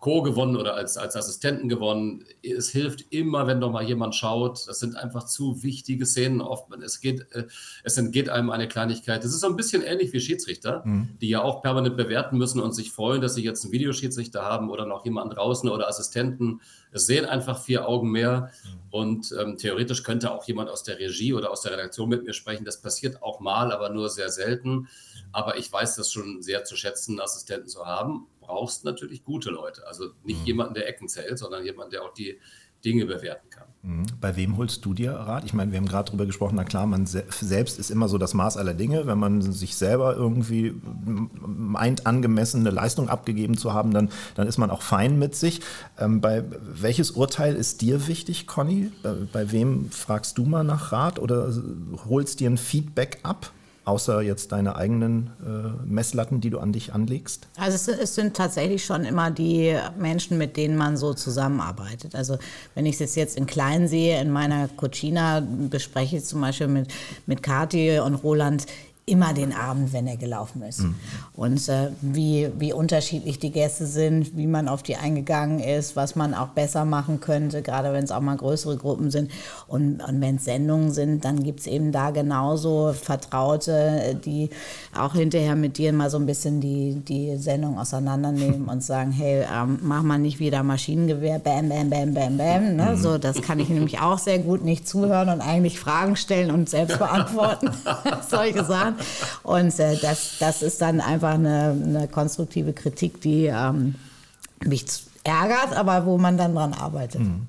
Co. gewonnen oder als, als Assistenten gewonnen. Es hilft immer, wenn doch mal jemand schaut. Das sind einfach zu wichtige Szenen oft. Es, geht, äh, es entgeht einem eine Kleinigkeit. Das ist so ein bisschen ähnlich wie Schiedsrichter, mhm. die ja auch permanent bewerten müssen und sich freuen, dass sie jetzt einen Videoschiedsrichter haben oder noch jemanden draußen oder Assistenten. Es sehen einfach vier Augen mehr. Mhm. Und ähm, theoretisch könnte auch jemand aus der Regie oder aus der Redaktion mit mir sprechen. Das passiert auch mal, aber nur sehr selten. Aber ich weiß das schon sehr zu schätzen, Assistenten zu haben brauchst natürlich gute Leute. Also nicht mhm. jemanden, der Ecken zählt, sondern jemanden, der auch die Dinge bewerten kann. Mhm. Bei wem holst du dir Rat? Ich meine, wir haben gerade darüber gesprochen, na klar, man selbst ist immer so das Maß aller Dinge. Wenn man sich selber irgendwie meint, angemessene Leistung abgegeben zu haben, dann, dann ist man auch fein mit sich. Ähm, bei welches Urteil ist dir wichtig, Conny? Bei, bei wem fragst du mal nach Rat oder holst dir ein Feedback ab? Außer jetzt deine eigenen äh, Messlatten, die du an dich anlegst? Also es, es, sind tatsächlich schon immer die Menschen, mit denen man so zusammenarbeitet. Also wenn ich es jetzt in klein sehe, in meiner Cucina bespreche ich zum Beispiel mit, mit Kathi und Roland immer den Abend, wenn er gelaufen ist. Mhm. Und äh, wie, wie unterschiedlich die Gäste sind, wie man auf die eingegangen ist, was man auch besser machen könnte, gerade wenn es auch mal größere Gruppen sind. Und, und wenn es Sendungen sind, dann gibt es eben da genauso Vertraute, die auch hinterher mit dir mal so ein bisschen die, die Sendung auseinandernehmen und sagen, hey, ähm, mach mal nicht wieder Maschinengewehr, bam, bam, bam, bam, bam. Ne? Mhm. So, das kann ich nämlich auch sehr gut nicht zuhören und eigentlich Fragen stellen und selbst beantworten. Solche Sachen. Und äh, das, das ist dann einfach eine, eine konstruktive Kritik, die ähm, mich ärgert, aber wo man dann dran arbeitet. Mhm.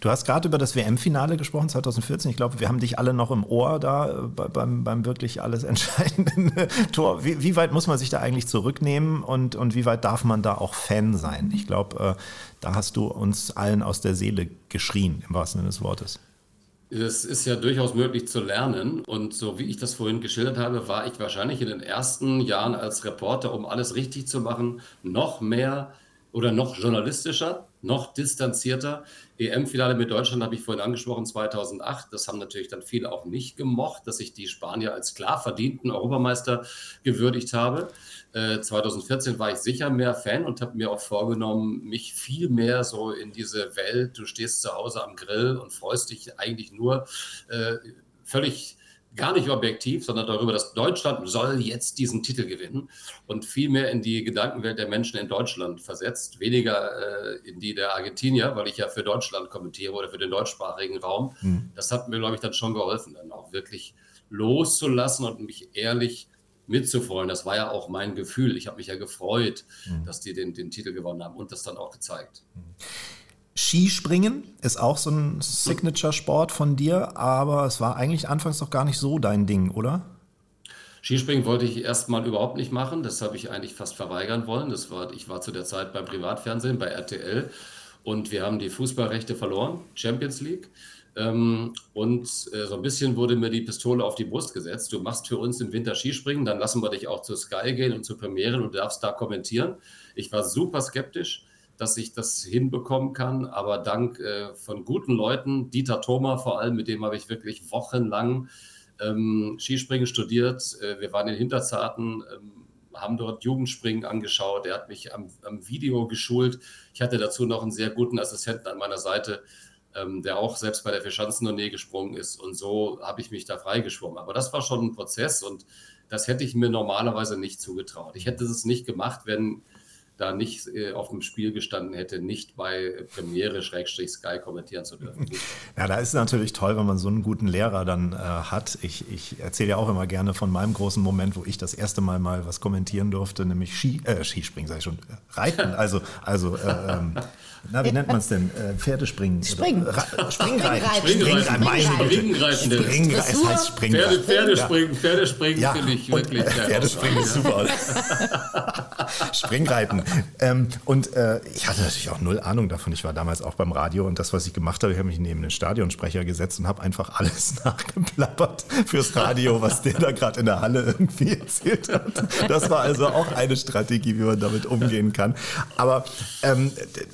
Du hast gerade über das WM-Finale gesprochen, 2014. Ich glaube, wir haben dich alle noch im Ohr da äh, beim, beim wirklich alles entscheidenden Tor. Wie, wie, weit muss man sich da eigentlich zurücknehmen und, und wie weit darf man da auch Fan sein? Ich glaube, äh, da hast du uns allen aus der Seele geschrien, im wahrsten Sinne des Wortes. Es ist ja durchaus möglich zu lernen. Und so wie ich das vorhin geschildert habe, war ich wahrscheinlich in den ersten Jahren als Reporter, um alles richtig zu machen, noch mehr oder noch journalistischer, noch distanzierter. EM-Finale mit Deutschland habe ich vorhin angesprochen, 2008. Das haben natürlich dann viele auch nicht gemocht, dass ich die Spanier als klar verdienten Europameister gewürdigt habe. 2014 äh, war ich sicher mehr Fan und habe mir auch vorgenommen, mich viel mehr so in diese Welt, du stehst zu Hause am Grill und freust dich eigentlich nur äh, völlig gar nicht objektiv, sondern darüber, dass Deutschland soll jetzt diesen Titel gewinnen und viel mehr in die Gedankenwelt der Menschen in Deutschland versetzt, weniger äh, in die der Argentinier, weil ich ja für Deutschland kommentiere oder für den deutschsprachigen Raum. Mhm. Das hat mir, glaube ich, dann schon geholfen, dann auch wirklich loszulassen und mich ehrlich mitzufreuen. Das war ja auch mein Gefühl. Ich habe mich ja gefreut, mhm. dass die den, den Titel gewonnen haben und das dann auch gezeigt. Mhm. Skispringen ist auch so ein Signature-Sport von dir, aber es war eigentlich anfangs doch gar nicht so dein Ding, oder? Skispringen wollte ich erstmal überhaupt nicht machen. Das habe ich eigentlich fast verweigern wollen. Das war, ich war zu der Zeit beim Privatfernsehen, bei RTL und wir haben die Fußballrechte verloren, Champions League. Ähm, und äh, so ein bisschen wurde mir die Pistole auf die Brust gesetzt. Du machst für uns im Winter Skispringen, dann lassen wir dich auch zu Sky gehen und zu Premieren und du darfst da kommentieren. Ich war super skeptisch, dass ich das hinbekommen kann, aber dank äh, von guten Leuten, Dieter Thoma vor allem, mit dem habe ich wirklich wochenlang ähm, Skispringen studiert. Äh, wir waren in Hinterzarten, ähm, haben dort Jugendspringen angeschaut. Er hat mich am, am Video geschult. Ich hatte dazu noch einen sehr guten Assistenten an meiner Seite ähm, der auch selbst bei der Vierschanzentournee gesprungen ist. Und so habe ich mich da freigeschwommen. Aber das war schon ein Prozess und das hätte ich mir normalerweise nicht zugetraut. Ich hätte es nicht gemacht, wenn da nicht äh, auf dem Spiel gestanden hätte, nicht bei Premiere Schrägstrich Sky kommentieren zu dürfen. Ja, da ist es natürlich toll, wenn man so einen guten Lehrer dann äh, hat. Ich, ich erzähle ja auch immer gerne von meinem großen Moment, wo ich das erste Mal mal was kommentieren durfte, nämlich Ski, äh, Skispringen, sage ich schon, Reiten, also, also äh, ähm, na, wie nennt man es denn? Äh, Pferdespringen. Springen. Springreiten. Springreiten. Springreiten. Springreiten. Es heißt Springreiten. Pferdespringen, Pferdespringen ja. finde ich wirklich. Pferdespringen ist super. Springreiten. Ähm, und äh, ich hatte natürlich auch null Ahnung davon. Ich war damals auch beim Radio und das, was ich gemacht habe, ich habe mich neben den Stadionsprecher gesetzt und habe einfach alles nachgeplappert fürs Radio, was der da gerade in der Halle irgendwie erzählt hat. Das war also auch eine Strategie, wie man damit umgehen kann. Aber ähm,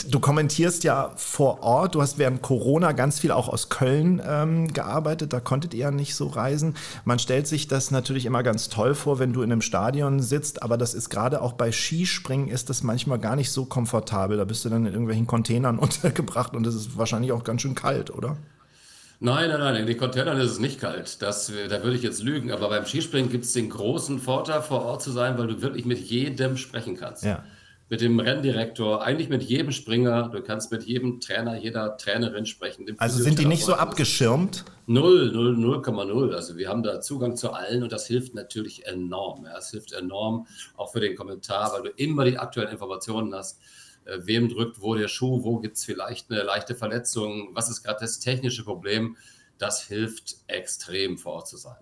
du kommst kommentierst ja vor Ort. Du hast während Corona ganz viel auch aus Köln ähm, gearbeitet. Da konntet ihr ja nicht so reisen. Man stellt sich das natürlich immer ganz toll vor, wenn du in einem Stadion sitzt. Aber das ist gerade auch bei Skispringen ist das manchmal gar nicht so komfortabel. Da bist du dann in irgendwelchen Containern untergebracht und es ist wahrscheinlich auch ganz schön kalt, oder? Nein, nein, nein, in den Containern ist es nicht kalt. Das, da würde ich jetzt lügen. Aber beim Skispringen gibt es den großen Vorteil, vor Ort zu sein, weil du wirklich mit jedem sprechen kannst. Ja. Mit dem Renndirektor, eigentlich mit jedem Springer. Du kannst mit jedem Trainer, jeder Trainerin sprechen. Also sind die nicht so abgeschirmt? Null, null, 0,0. Also wir haben da Zugang zu allen und das hilft natürlich enorm. Ja. Es hilft enorm auch für den Kommentar, weil du immer die aktuellen Informationen hast. Äh, wem drückt wo der Schuh, wo gibt es vielleicht eine leichte Verletzung, was ist gerade das technische Problem. Das hilft extrem vor Ort zu sein.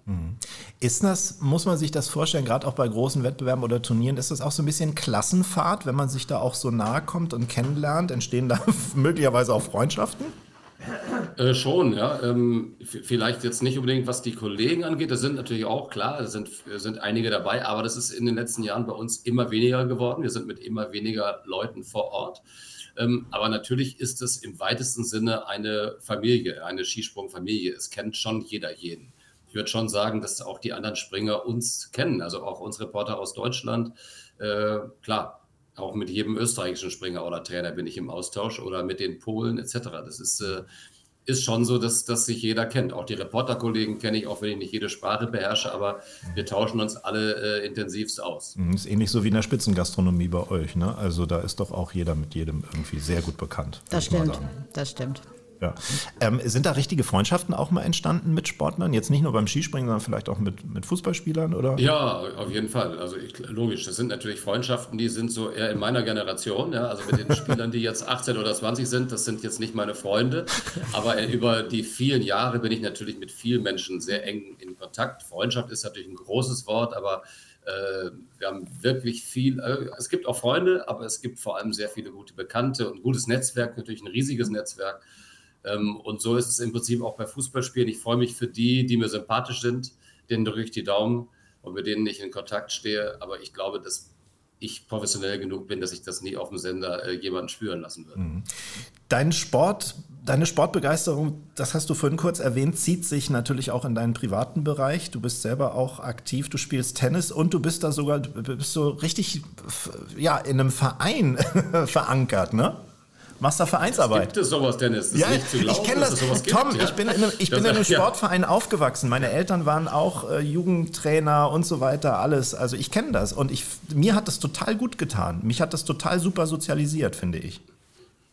Ist das, muss man sich das vorstellen, gerade auch bei großen Wettbewerben oder Turnieren, ist das auch so ein bisschen Klassenfahrt, wenn man sich da auch so nahe kommt und kennenlernt? Entstehen da möglicherweise auch Freundschaften? Äh, schon, ja. Ähm, vielleicht jetzt nicht unbedingt, was die Kollegen angeht. Das sind natürlich auch klar, es sind, sind einige dabei, aber das ist in den letzten Jahren bei uns immer weniger geworden. Wir sind mit immer weniger Leuten vor Ort. Ähm, aber natürlich ist es im weitesten Sinne eine Familie, eine Skisprungfamilie. Es kennt schon jeder jeden. Ich würde schon sagen, dass auch die anderen Springer uns kennen, also auch uns Reporter aus Deutschland. Äh, klar, auch mit jedem österreichischen Springer oder Trainer bin ich im Austausch oder mit den Polen etc. Das ist, äh, ist schon so, dass, dass sich jeder kennt. Auch die Reporterkollegen kenne ich, auch wenn ich nicht jede Sprache beherrsche, aber wir tauschen uns alle äh, intensivst aus. Mhm, Ist ähnlich so wie in der Spitzengastronomie bei euch, ne? Also da ist doch auch jeder mit jedem irgendwie sehr gut bekannt. Das stimmt, das stimmt. Ja. Ähm, sind da richtige Freundschaften auch mal entstanden mit Sportlern? Jetzt nicht nur beim Skispringen, sondern vielleicht auch mit, mit Fußballspielern, oder? Ja, auf jeden Fall. Also ich, logisch, das sind natürlich Freundschaften, die sind so eher in meiner Generation. Ja? Also mit den Spielern, die jetzt 18 oder 20 sind, das sind jetzt nicht meine Freunde. Aber äh, über die vielen Jahre bin ich natürlich mit vielen Menschen sehr eng in Kontakt. Freundschaft ist natürlich ein großes Wort, aber äh, wir haben wirklich viel. Äh, es gibt auch Freunde, aber es gibt vor allem sehr viele gute Bekannte und gutes Netzwerk, natürlich ein riesiges Netzwerk. Ähm, und so ist es im Prinzip auch bei Fußballspielen. Ich freue mich für die, die mir sympathisch sind, denen drücke ich die Daumen und mit denen ich in Kontakt stehe. Aber ich glaube, dass ich professionell genug bin, dass ich das nie auf dem Sender äh, jemanden spüren lassen würde. Dein Sport, deine Sportbegeisterung, das hast du vorhin kurz erwähnt, zieht sich natürlich auch in deinen privaten Bereich. Du bist selber auch aktiv, du spielst Tennis und du bist da sogar, bist so richtig, ja, in einem Verein verankert, ne? Machst da Vereinsarbeit. Gibt es sowas, Dennis? Das Ja, ist nicht zu glauben, ich kenne das. es sowas gibt. Tom, ja? ich bin in einem, ich bin in einem ja. Sportverein aufgewachsen. Meine Eltern waren auch äh, Jugendtrainer und so weiter, alles. Also ich kenne das und ich, mir hat das total gut getan. Mich hat das total super sozialisiert, finde ich.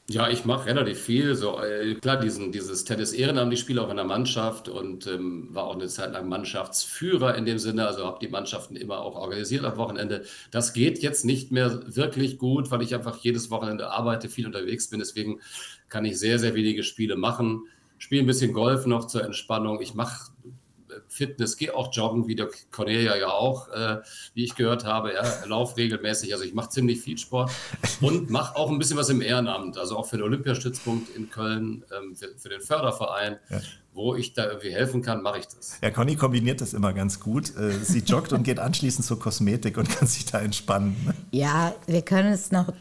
Ja, ich mache relativ viel. So, äh, klar, diesen, dieses Tennis Ehrenamt, ich spiele auch in der Mannschaft und ähm, war auch eine Zeit lang Mannschaftsführer in dem Sinne, also habe die Mannschaften immer auch organisiert am Wochenende. Das geht jetzt nicht mehr wirklich gut, weil ich einfach jedes Wochenende arbeite, viel unterwegs bin. Deswegen kann ich sehr, sehr wenige Spiele machen. Spiele ein bisschen Golf noch zur Entspannung. Ich mache Fitness, gehe auch joggen, wie der Cornelia ja auch, äh, wie ich gehört habe, ja, lauf regelmäßig. Also ich mache ziemlich viel Sport und mache auch ein bisschen was im Ehrenamt, also auch für den Olympiastützpunkt in Köln, ähm, für, für den Förderverein, wo ich da irgendwie helfen kann, mache ich das. Ja, Conny kombiniert das immer ganz gut. Äh, Sie joggt und geht anschließend zur Kosmetik und kann sich da entspannen. ne? Ja, wir können es noch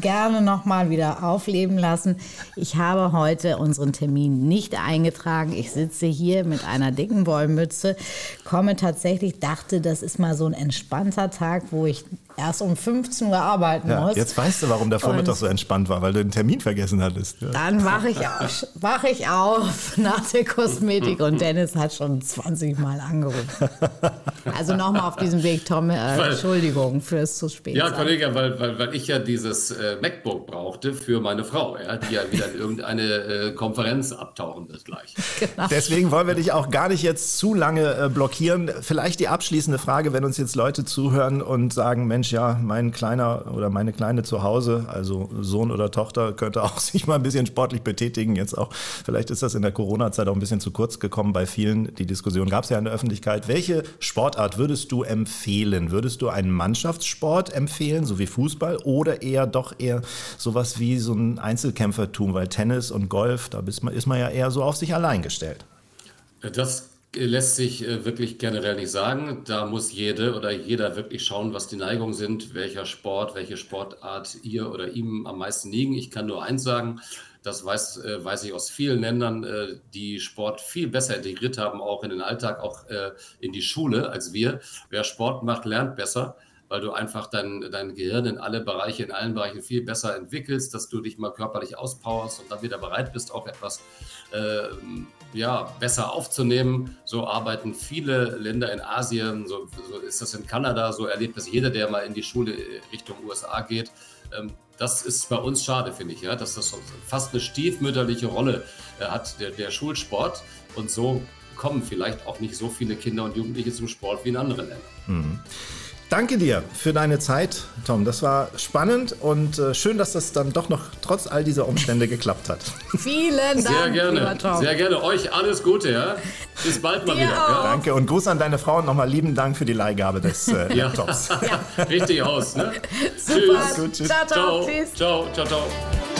gerne noch mal wieder aufleben lassen. Ich habe heute unseren Termin nicht eingetragen. Ich sitze hier mit einer dicken Wollmütze, komme tatsächlich, dachte, das ist mal so ein entspannter Tag, wo ich erst um 15 Uhr arbeiten Ja, muss. jetzt weißt du, warum der Vormittag Und- so entspannt war, weil du den Termin vergessen hattest. Ja. Dann wache ich auf, wach ich auf nach der Kosmetik und Dennis hat schon 20 Mal angerufen. Also nochmal auf diesem Weg, Tom, äh, Weil- Entschuldigung fürs zu spät. Ja, sein. Kollege, weil, weil, weil ich ja dieses äh, MacBook brauchte für meine Frau, ja, die ja wieder in irgendeine äh, Konferenz abtauchen wird gleich. Deswegen wollen wir dich auch gar nicht jetzt zu lange äh, blockieren. Vielleicht die abschließende Frage, wenn uns jetzt Leute zuhören und sagen, Mensch, ja, mein Kleiner oder meine Kleine zu Hause, also Sohn oder Tochter, könnte auch sich mal ein bisschen sportlich betätigen. Jetzt auch, vielleicht ist das in der Corona-Zeit auch ein bisschen zu kurz gekommen bei vielen. Die Diskussion gab es ja in der Öffentlichkeit. Welche Sportart würdest du empfehlen? Würdest du einen Mannschaftssport empfehlen, so wie Fußball, oder eher doch eher sowas wie so ein Einzelkämpfertum, weil Tennis und Golf, da ist man, ist man ja eher so auf sich allein gestellt. Das lässt sich äh, wirklich generell nicht sagen. Da muss jede oder jeder wirklich schauen, was die Neigungen sind, welcher Sport, welche Sportart ihr oder ihm am meisten liegen. Ich kann nur eins sagen, das weiß, äh, weiß ich aus vielen Ländern, äh, die Sport viel besser integriert haben, auch in den Alltag, auch äh, in die Schule als wir. Wer Sport macht, lernt besser. weil du einfach dein, dein Gehirn in alle Bereiche, in allen Bereichen viel besser entwickelst, dass du dich mal körperlich auspowerst und dann wieder bereit bist, auch etwas äh, ja, besser aufzunehmen. So arbeiten viele Länder in Asien, so, so ist das in Kanada, so erlebt das jeder, der mal in die Schule Richtung USA geht. Das ist bei uns schade, finde ich, ja, dass das fast eine stiefmütterliche Rolle äh, hat, der, der Schulsport. Und so kommen vielleicht auch nicht so viele Kinder und Jugendliche zum Sport wie in anderen Ländern. Mhm. Danke dir für deine Zeit, Tom. Das war spannend und äh, schön, dass das dann doch noch trotz all dieser Umstände geklappt hat. Vielen Dank. Sehr gerne. Sehr gerne. Euch alles Gute, ja. Bis bald mal Dir wieder. Ja. Danke und Gruß an deine Frau und nochmal lieben Dank für die Leihgabe des äh, Laptops. ja. Richtig aus. Ne? Super. Tschüss. Gut, tschüss. Ciao, ciao. Ciao, ciao, ciao. ciao.